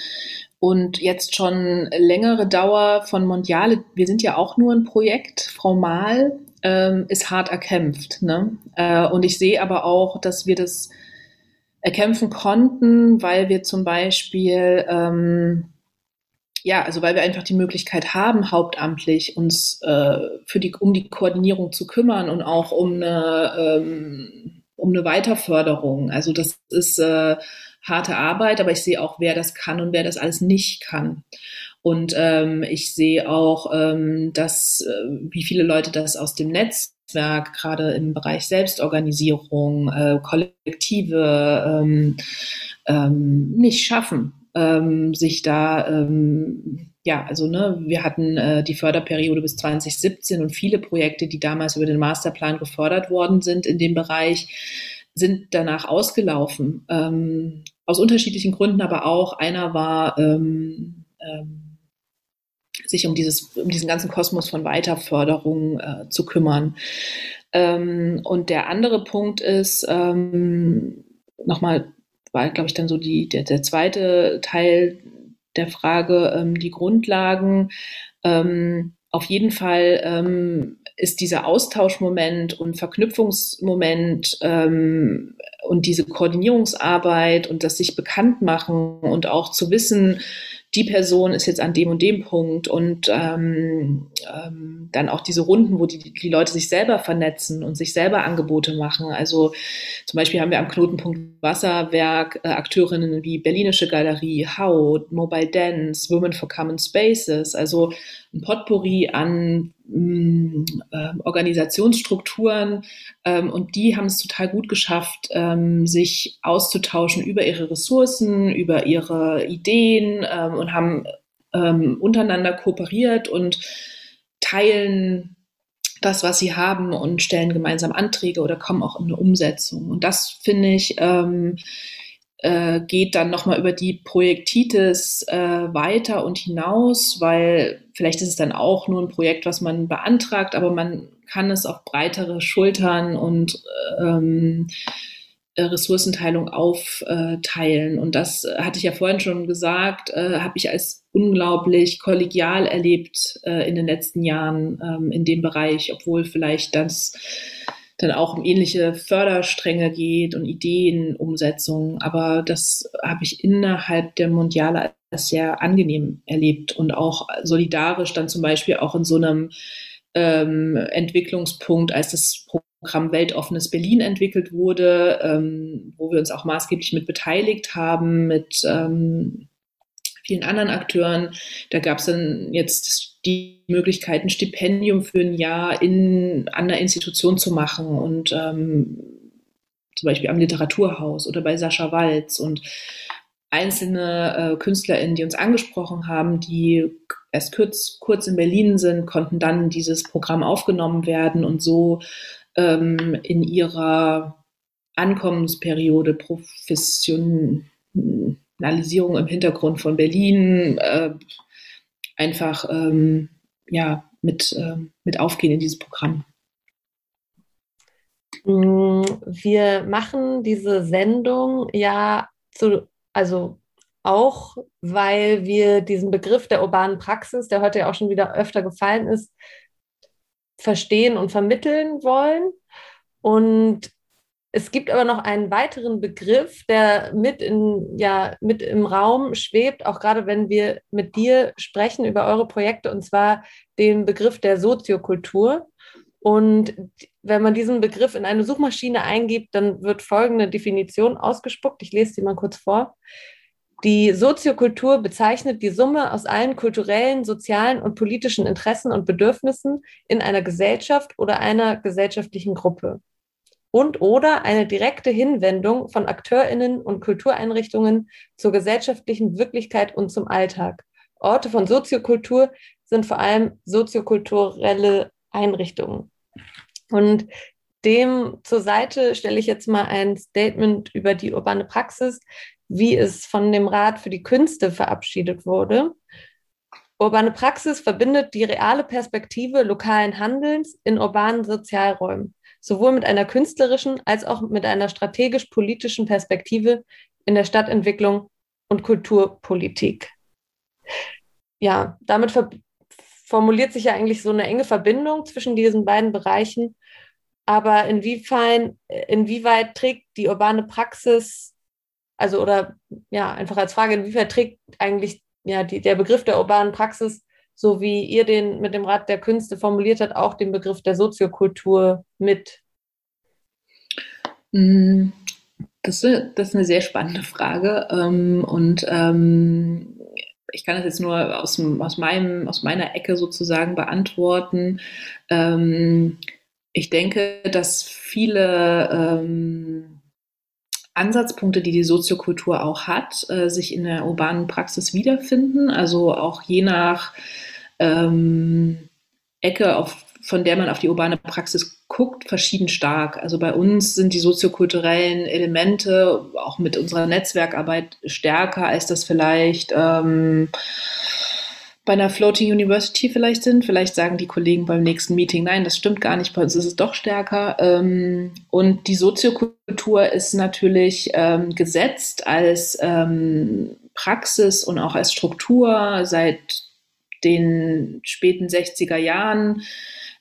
und jetzt schon längere Dauer von Mondiale. Wir sind ja auch nur ein Projekt. Frau Mahl ähm, ist hart erkämpft. Ne? Äh, und ich sehe aber auch, dass wir das erkämpfen konnten, weil wir zum Beispiel, ähm, ja, also weil wir einfach die Möglichkeit haben, hauptamtlich uns äh, für die, um die Koordinierung zu kümmern und auch um eine, ähm, um eine Weiterförderung. Also das ist äh, harte Arbeit, aber ich sehe auch, wer das kann und wer das alles nicht kann. Und ähm, ich sehe auch, ähm, dass äh, wie viele Leute das aus dem Netzwerk, gerade im Bereich Selbstorganisierung, äh, Kollektive, ähm, ähm, nicht schaffen, ähm, sich da ähm, ja, also ne, wir hatten äh, die Förderperiode bis 2017 und viele Projekte, die damals über den Masterplan gefördert worden sind in dem Bereich, sind danach ausgelaufen. Ähm, aus unterschiedlichen Gründen, aber auch einer war ähm, ähm, sich um, dieses, um diesen ganzen Kosmos von Weiterförderung äh, zu kümmern. Ähm, und der andere Punkt ist, ähm, nochmal, war, glaube ich, dann so die, der, der zweite Teil der Frage, ähm, die Grundlagen. Ähm, auf jeden Fall ähm, ist dieser Austauschmoment und Verknüpfungsmoment ähm, und diese Koordinierungsarbeit und das sich bekannt machen und auch zu wissen, die Person ist jetzt an dem und dem Punkt und ähm, ähm, dann auch diese Runden, wo die, die Leute sich selber vernetzen und sich selber Angebote machen. Also zum Beispiel haben wir am Knotenpunkt Wasserwerk äh, Akteurinnen wie Berlinische Galerie, Haut, Mobile Dance, Women for Common Spaces, also ein Potpourri an äh, Organisationsstrukturen ähm, und die haben es total gut geschafft, ähm, sich auszutauschen über ihre Ressourcen, über ihre Ideen ähm, und haben ähm, untereinander kooperiert und teilen das, was sie haben und stellen gemeinsam Anträge oder kommen auch in eine Umsetzung. Und das finde ich ähm, äh, geht dann nochmal über die Projektitis äh, weiter und hinaus, weil vielleicht ist es dann auch nur ein Projekt, was man beantragt, aber man kann es auf breitere Schultern und ähm, äh, Ressourcenteilung aufteilen. Und das hatte ich ja vorhin schon gesagt, äh, habe ich als unglaublich kollegial erlebt äh, in den letzten Jahren ähm, in dem Bereich, obwohl vielleicht das dann auch um ähnliche Förderstränge geht und Ideenumsetzung. Aber das habe ich innerhalb der Mondiale als sehr angenehm erlebt und auch solidarisch dann zum Beispiel auch in so einem ähm, Entwicklungspunkt, als das Programm Weltoffenes Berlin entwickelt wurde, ähm, wo wir uns auch maßgeblich mit beteiligt haben, mit ähm, vielen anderen Akteuren. Da gab es dann jetzt die Möglichkeit, ein Stipendium für ein Jahr in, der Institution zu machen und ähm, zum Beispiel am Literaturhaus oder bei Sascha Walz und einzelne äh, KünstlerInnen, die uns angesprochen haben, die erst kurz, kurz in Berlin sind, konnten dann dieses Programm aufgenommen werden und so ähm, in ihrer Ankommensperiode Professionalisierung im Hintergrund von Berlin äh, einfach ähm, ja, mit, äh, mit aufgehen in dieses Programm. Mm, wir machen diese Sendung ja zu, also auch, weil wir diesen Begriff der urbanen Praxis, der heute ja auch schon wieder öfter gefallen ist, verstehen und vermitteln wollen. Und es gibt aber noch einen weiteren Begriff, der mit, in, ja, mit im Raum schwebt, auch gerade wenn wir mit dir sprechen über eure Projekte, und zwar den Begriff der Soziokultur. Und wenn man diesen Begriff in eine Suchmaschine eingibt, dann wird folgende Definition ausgespuckt. Ich lese sie mal kurz vor. Die Soziokultur bezeichnet die Summe aus allen kulturellen, sozialen und politischen Interessen und Bedürfnissen in einer Gesellschaft oder einer gesellschaftlichen Gruppe. Und oder eine direkte Hinwendung von Akteurinnen und Kultureinrichtungen zur gesellschaftlichen Wirklichkeit und zum Alltag. Orte von Soziokultur sind vor allem soziokulturelle Einrichtungen. Und dem zur Seite stelle ich jetzt mal ein Statement über die urbane Praxis, wie es von dem Rat für die Künste verabschiedet wurde. Urbane Praxis verbindet die reale Perspektive lokalen Handelns in urbanen Sozialräumen, sowohl mit einer künstlerischen als auch mit einer strategisch-politischen Perspektive in der Stadtentwicklung und Kulturpolitik. Ja, damit formuliert sich ja eigentlich so eine enge Verbindung zwischen diesen beiden Bereichen. Aber inwiefern, inwieweit trägt die urbane Praxis also oder ja, einfach als Frage, inwiefern trägt eigentlich ja die, der Begriff der urbanen Praxis, so wie ihr den mit dem Rat der Künste formuliert habt, auch den Begriff der Soziokultur mit? Mm, das ist, das ist eine sehr spannende Frage. Ähm, und ähm, ich kann das jetzt nur aus, aus, meinem, aus meiner Ecke sozusagen beantworten. Ähm, ich denke, dass viele Ansatzpunkte, die die Soziokultur auch hat, äh, sich in der urbanen Praxis wiederfinden. Also auch je nach ähm, Ecke, auf, von der man auf die urbane Praxis guckt, verschieden stark. Also bei uns sind die soziokulturellen Elemente auch mit unserer Netzwerkarbeit stärker, als das vielleicht ähm, bei einer Floating University vielleicht sind. Vielleicht sagen die Kollegen beim nächsten Meeting, nein, das stimmt gar nicht, bei uns ist es doch stärker. Ähm, und die Soziokultur ist natürlich ähm, gesetzt als ähm, Praxis und auch als Struktur seit den späten 60er Jahren,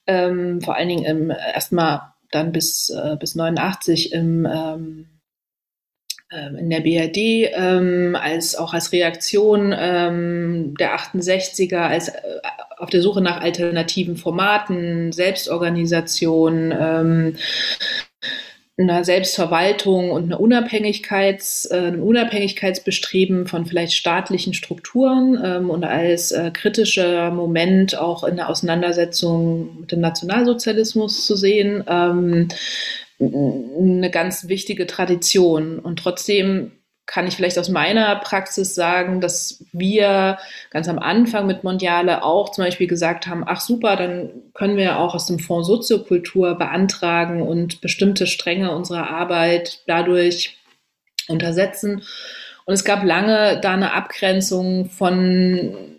vor allen Dingen erstmal dann bis, äh, bis 89 im in der BRD ähm, als auch als Reaktion ähm, der 68er, als äh, auf der Suche nach alternativen Formaten, Selbstorganisation, ähm, einer Selbstverwaltung und einer Unabhängigkeits, äh, einem Unabhängigkeitsbestreben von vielleicht staatlichen Strukturen ähm, und als äh, kritischer Moment auch in der Auseinandersetzung mit dem Nationalsozialismus zu sehen. Ähm, eine ganz wichtige Tradition. Und trotzdem kann ich vielleicht aus meiner Praxis sagen, dass wir ganz am Anfang mit Mondiale auch zum Beispiel gesagt haben, ach super, dann können wir auch aus dem Fonds Soziokultur beantragen und bestimmte Stränge unserer Arbeit dadurch untersetzen. Und es gab lange da eine Abgrenzung von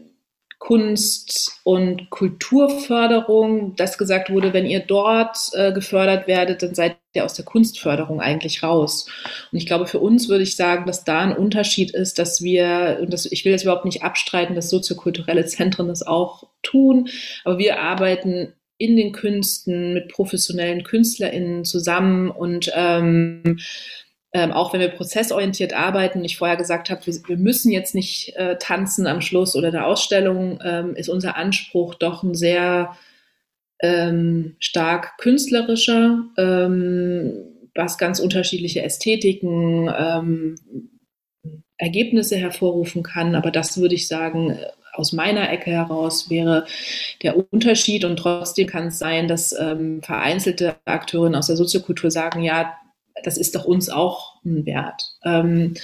Kunst- und Kulturförderung, dass gesagt wurde, wenn ihr dort äh, gefördert werdet, dann seid der aus der Kunstförderung eigentlich raus. Und ich glaube, für uns würde ich sagen, dass da ein Unterschied ist, dass wir, und das, ich will das überhaupt nicht abstreiten, dass soziokulturelle Zentren das auch tun, aber wir arbeiten in den Künsten mit professionellen KünstlerInnen zusammen und ähm, ähm, auch wenn wir prozessorientiert arbeiten, ich vorher gesagt habe, wir, wir müssen jetzt nicht äh, tanzen am Schluss oder der Ausstellung, ähm, ist unser Anspruch doch ein sehr ähm, stark künstlerischer, ähm, was ganz unterschiedliche Ästhetiken, ähm, Ergebnisse hervorrufen kann. Aber das würde ich sagen, aus meiner Ecke heraus wäre der Unterschied. Und trotzdem kann es sein, dass ähm, vereinzelte Akteurinnen aus der Soziokultur sagen, ja, das ist doch uns auch ein Wert. Ähm,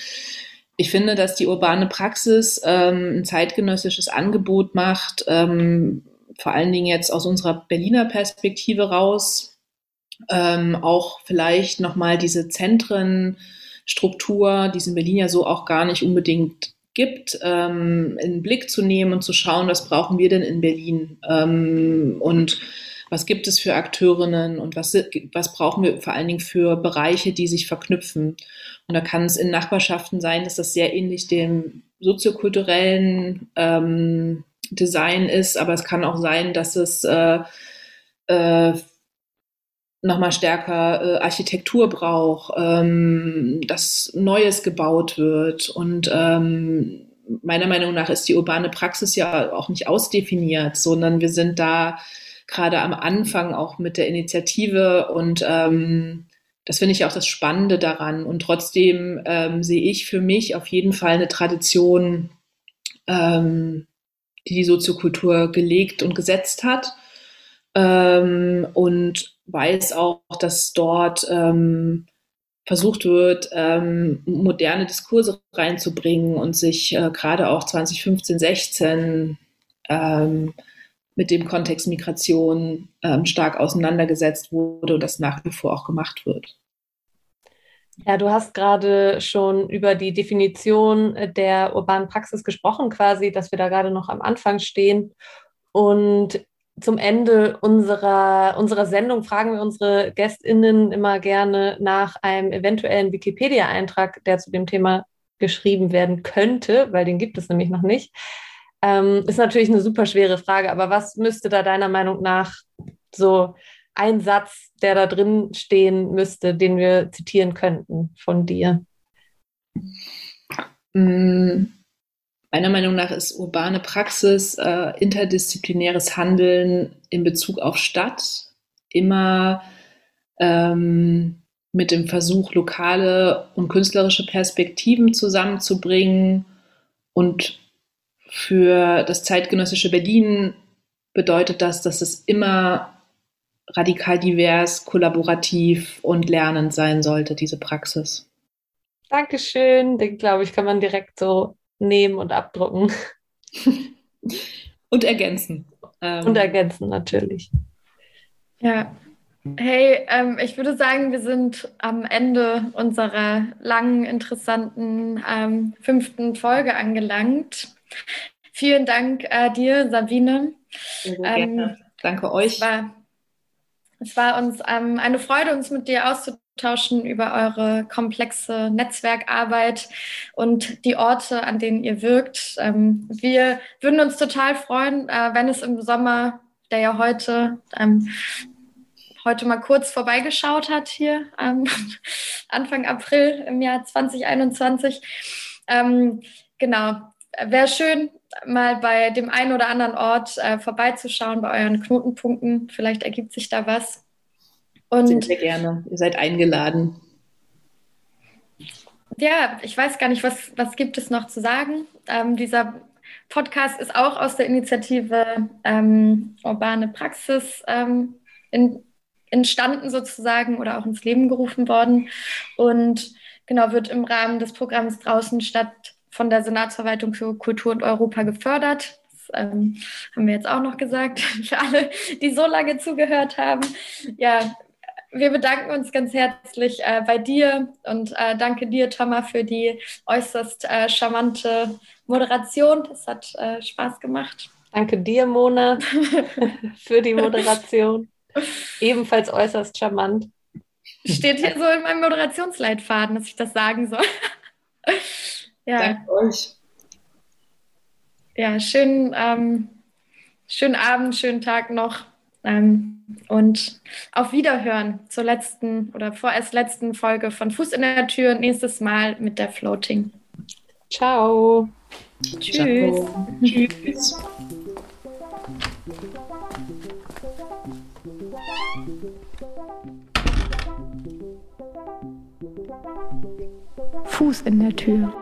ich finde, dass die urbane Praxis ähm, ein zeitgenössisches Angebot macht, ähm, vor allen Dingen jetzt aus unserer Berliner Perspektive raus, ähm, auch vielleicht nochmal diese Zentrenstruktur, die es in Berlin ja so auch gar nicht unbedingt gibt, ähm, in den Blick zu nehmen und zu schauen, was brauchen wir denn in Berlin ähm, und was gibt es für Akteurinnen und was, was brauchen wir vor allen Dingen für Bereiche, die sich verknüpfen. Und da kann es in Nachbarschaften sein, dass das sehr ähnlich dem soziokulturellen ähm, Design ist, aber es kann auch sein, dass es äh, äh, nochmal stärker äh, Architektur braucht, ähm, dass Neues gebaut wird. Und ähm, meiner Meinung nach ist die urbane Praxis ja auch nicht ausdefiniert, sondern wir sind da gerade am Anfang auch mit der Initiative und ähm, das finde ich auch das Spannende daran. Und trotzdem ähm, sehe ich für mich auf jeden Fall eine Tradition, ähm, die die Soziokultur gelegt und gesetzt hat. Ähm, und weiß auch, dass dort ähm, versucht wird, ähm, moderne Diskurse reinzubringen und sich äh, gerade auch 2015, 16 ähm, mit dem Kontext Migration ähm, stark auseinandergesetzt wurde und das nach wie vor auch gemacht wird. Ja, du hast gerade schon über die Definition der urbanen Praxis gesprochen, quasi, dass wir da gerade noch am Anfang stehen. Und zum Ende unserer, unserer Sendung fragen wir unsere GästInnen immer gerne nach einem eventuellen Wikipedia-Eintrag, der zu dem Thema geschrieben werden könnte, weil den gibt es nämlich noch nicht. Ähm, ist natürlich eine super schwere Frage, aber was müsste da deiner Meinung nach so ein Satz, der da drin stehen müsste, den wir zitieren könnten von dir? Mm, meiner Meinung nach ist urbane Praxis, äh, interdisziplinäres Handeln in Bezug auf Stadt immer ähm, mit dem Versuch, lokale und künstlerische Perspektiven zusammenzubringen und für das zeitgenössische Berlin bedeutet das, dass es immer radikal divers, kollaborativ und lernend sein sollte, diese Praxis. Dankeschön. Den, glaube ich, kann man direkt so nehmen und abdrucken. und ergänzen. Ähm, und ergänzen, natürlich. Ja. Hey, ähm, ich würde sagen, wir sind am Ende unserer langen, interessanten ähm, fünften Folge angelangt. Vielen Dank äh, dir, Sabine. Ähm, Danke euch. Es war, uns ähm, eine Freude, uns mit dir auszutauschen über eure komplexe Netzwerkarbeit und die Orte, an denen ihr wirkt. Ähm, wir würden uns total freuen, äh, wenn es im Sommer, der ja heute ähm, heute mal kurz vorbeigeschaut hat hier ähm, Anfang April im Jahr 2021. Ähm, genau, wäre schön, mal bei dem einen oder anderen Ort äh, vorbeizuschauen, bei euren Knotenpunkten. Vielleicht ergibt sich da was. Und sehr, sehr gerne. Ihr seid eingeladen. Ja, ich weiß gar nicht, was, was gibt es noch zu sagen. Ähm, dieser Podcast ist auch aus der Initiative ähm, Urbane Praxis ähm, in, entstanden sozusagen oder auch ins Leben gerufen worden und genau wird im Rahmen des Programms draußen statt von der Senatsverwaltung für Kultur und Europa gefördert. Das ähm, haben wir jetzt auch noch gesagt, für alle, die so lange zugehört haben. Ja, wir bedanken uns ganz herzlich äh, bei dir und äh, danke dir, Thomas, für die äußerst äh, charmante Moderation. Das hat äh, Spaß gemacht. Danke dir, Mona, für die Moderation. Ebenfalls äußerst charmant. Steht hier so in meinem Moderationsleitfaden, dass ich das sagen soll. Ja. Danke euch. Ja, schönen, ähm, schönen Abend, schönen Tag noch. Ähm, und auf Wiederhören zur letzten oder vorerst letzten Folge von Fuß in der Tür. Nächstes Mal mit der Floating. Ciao. Tschüss. Ciao. Tschüss. Fuß in der Tür.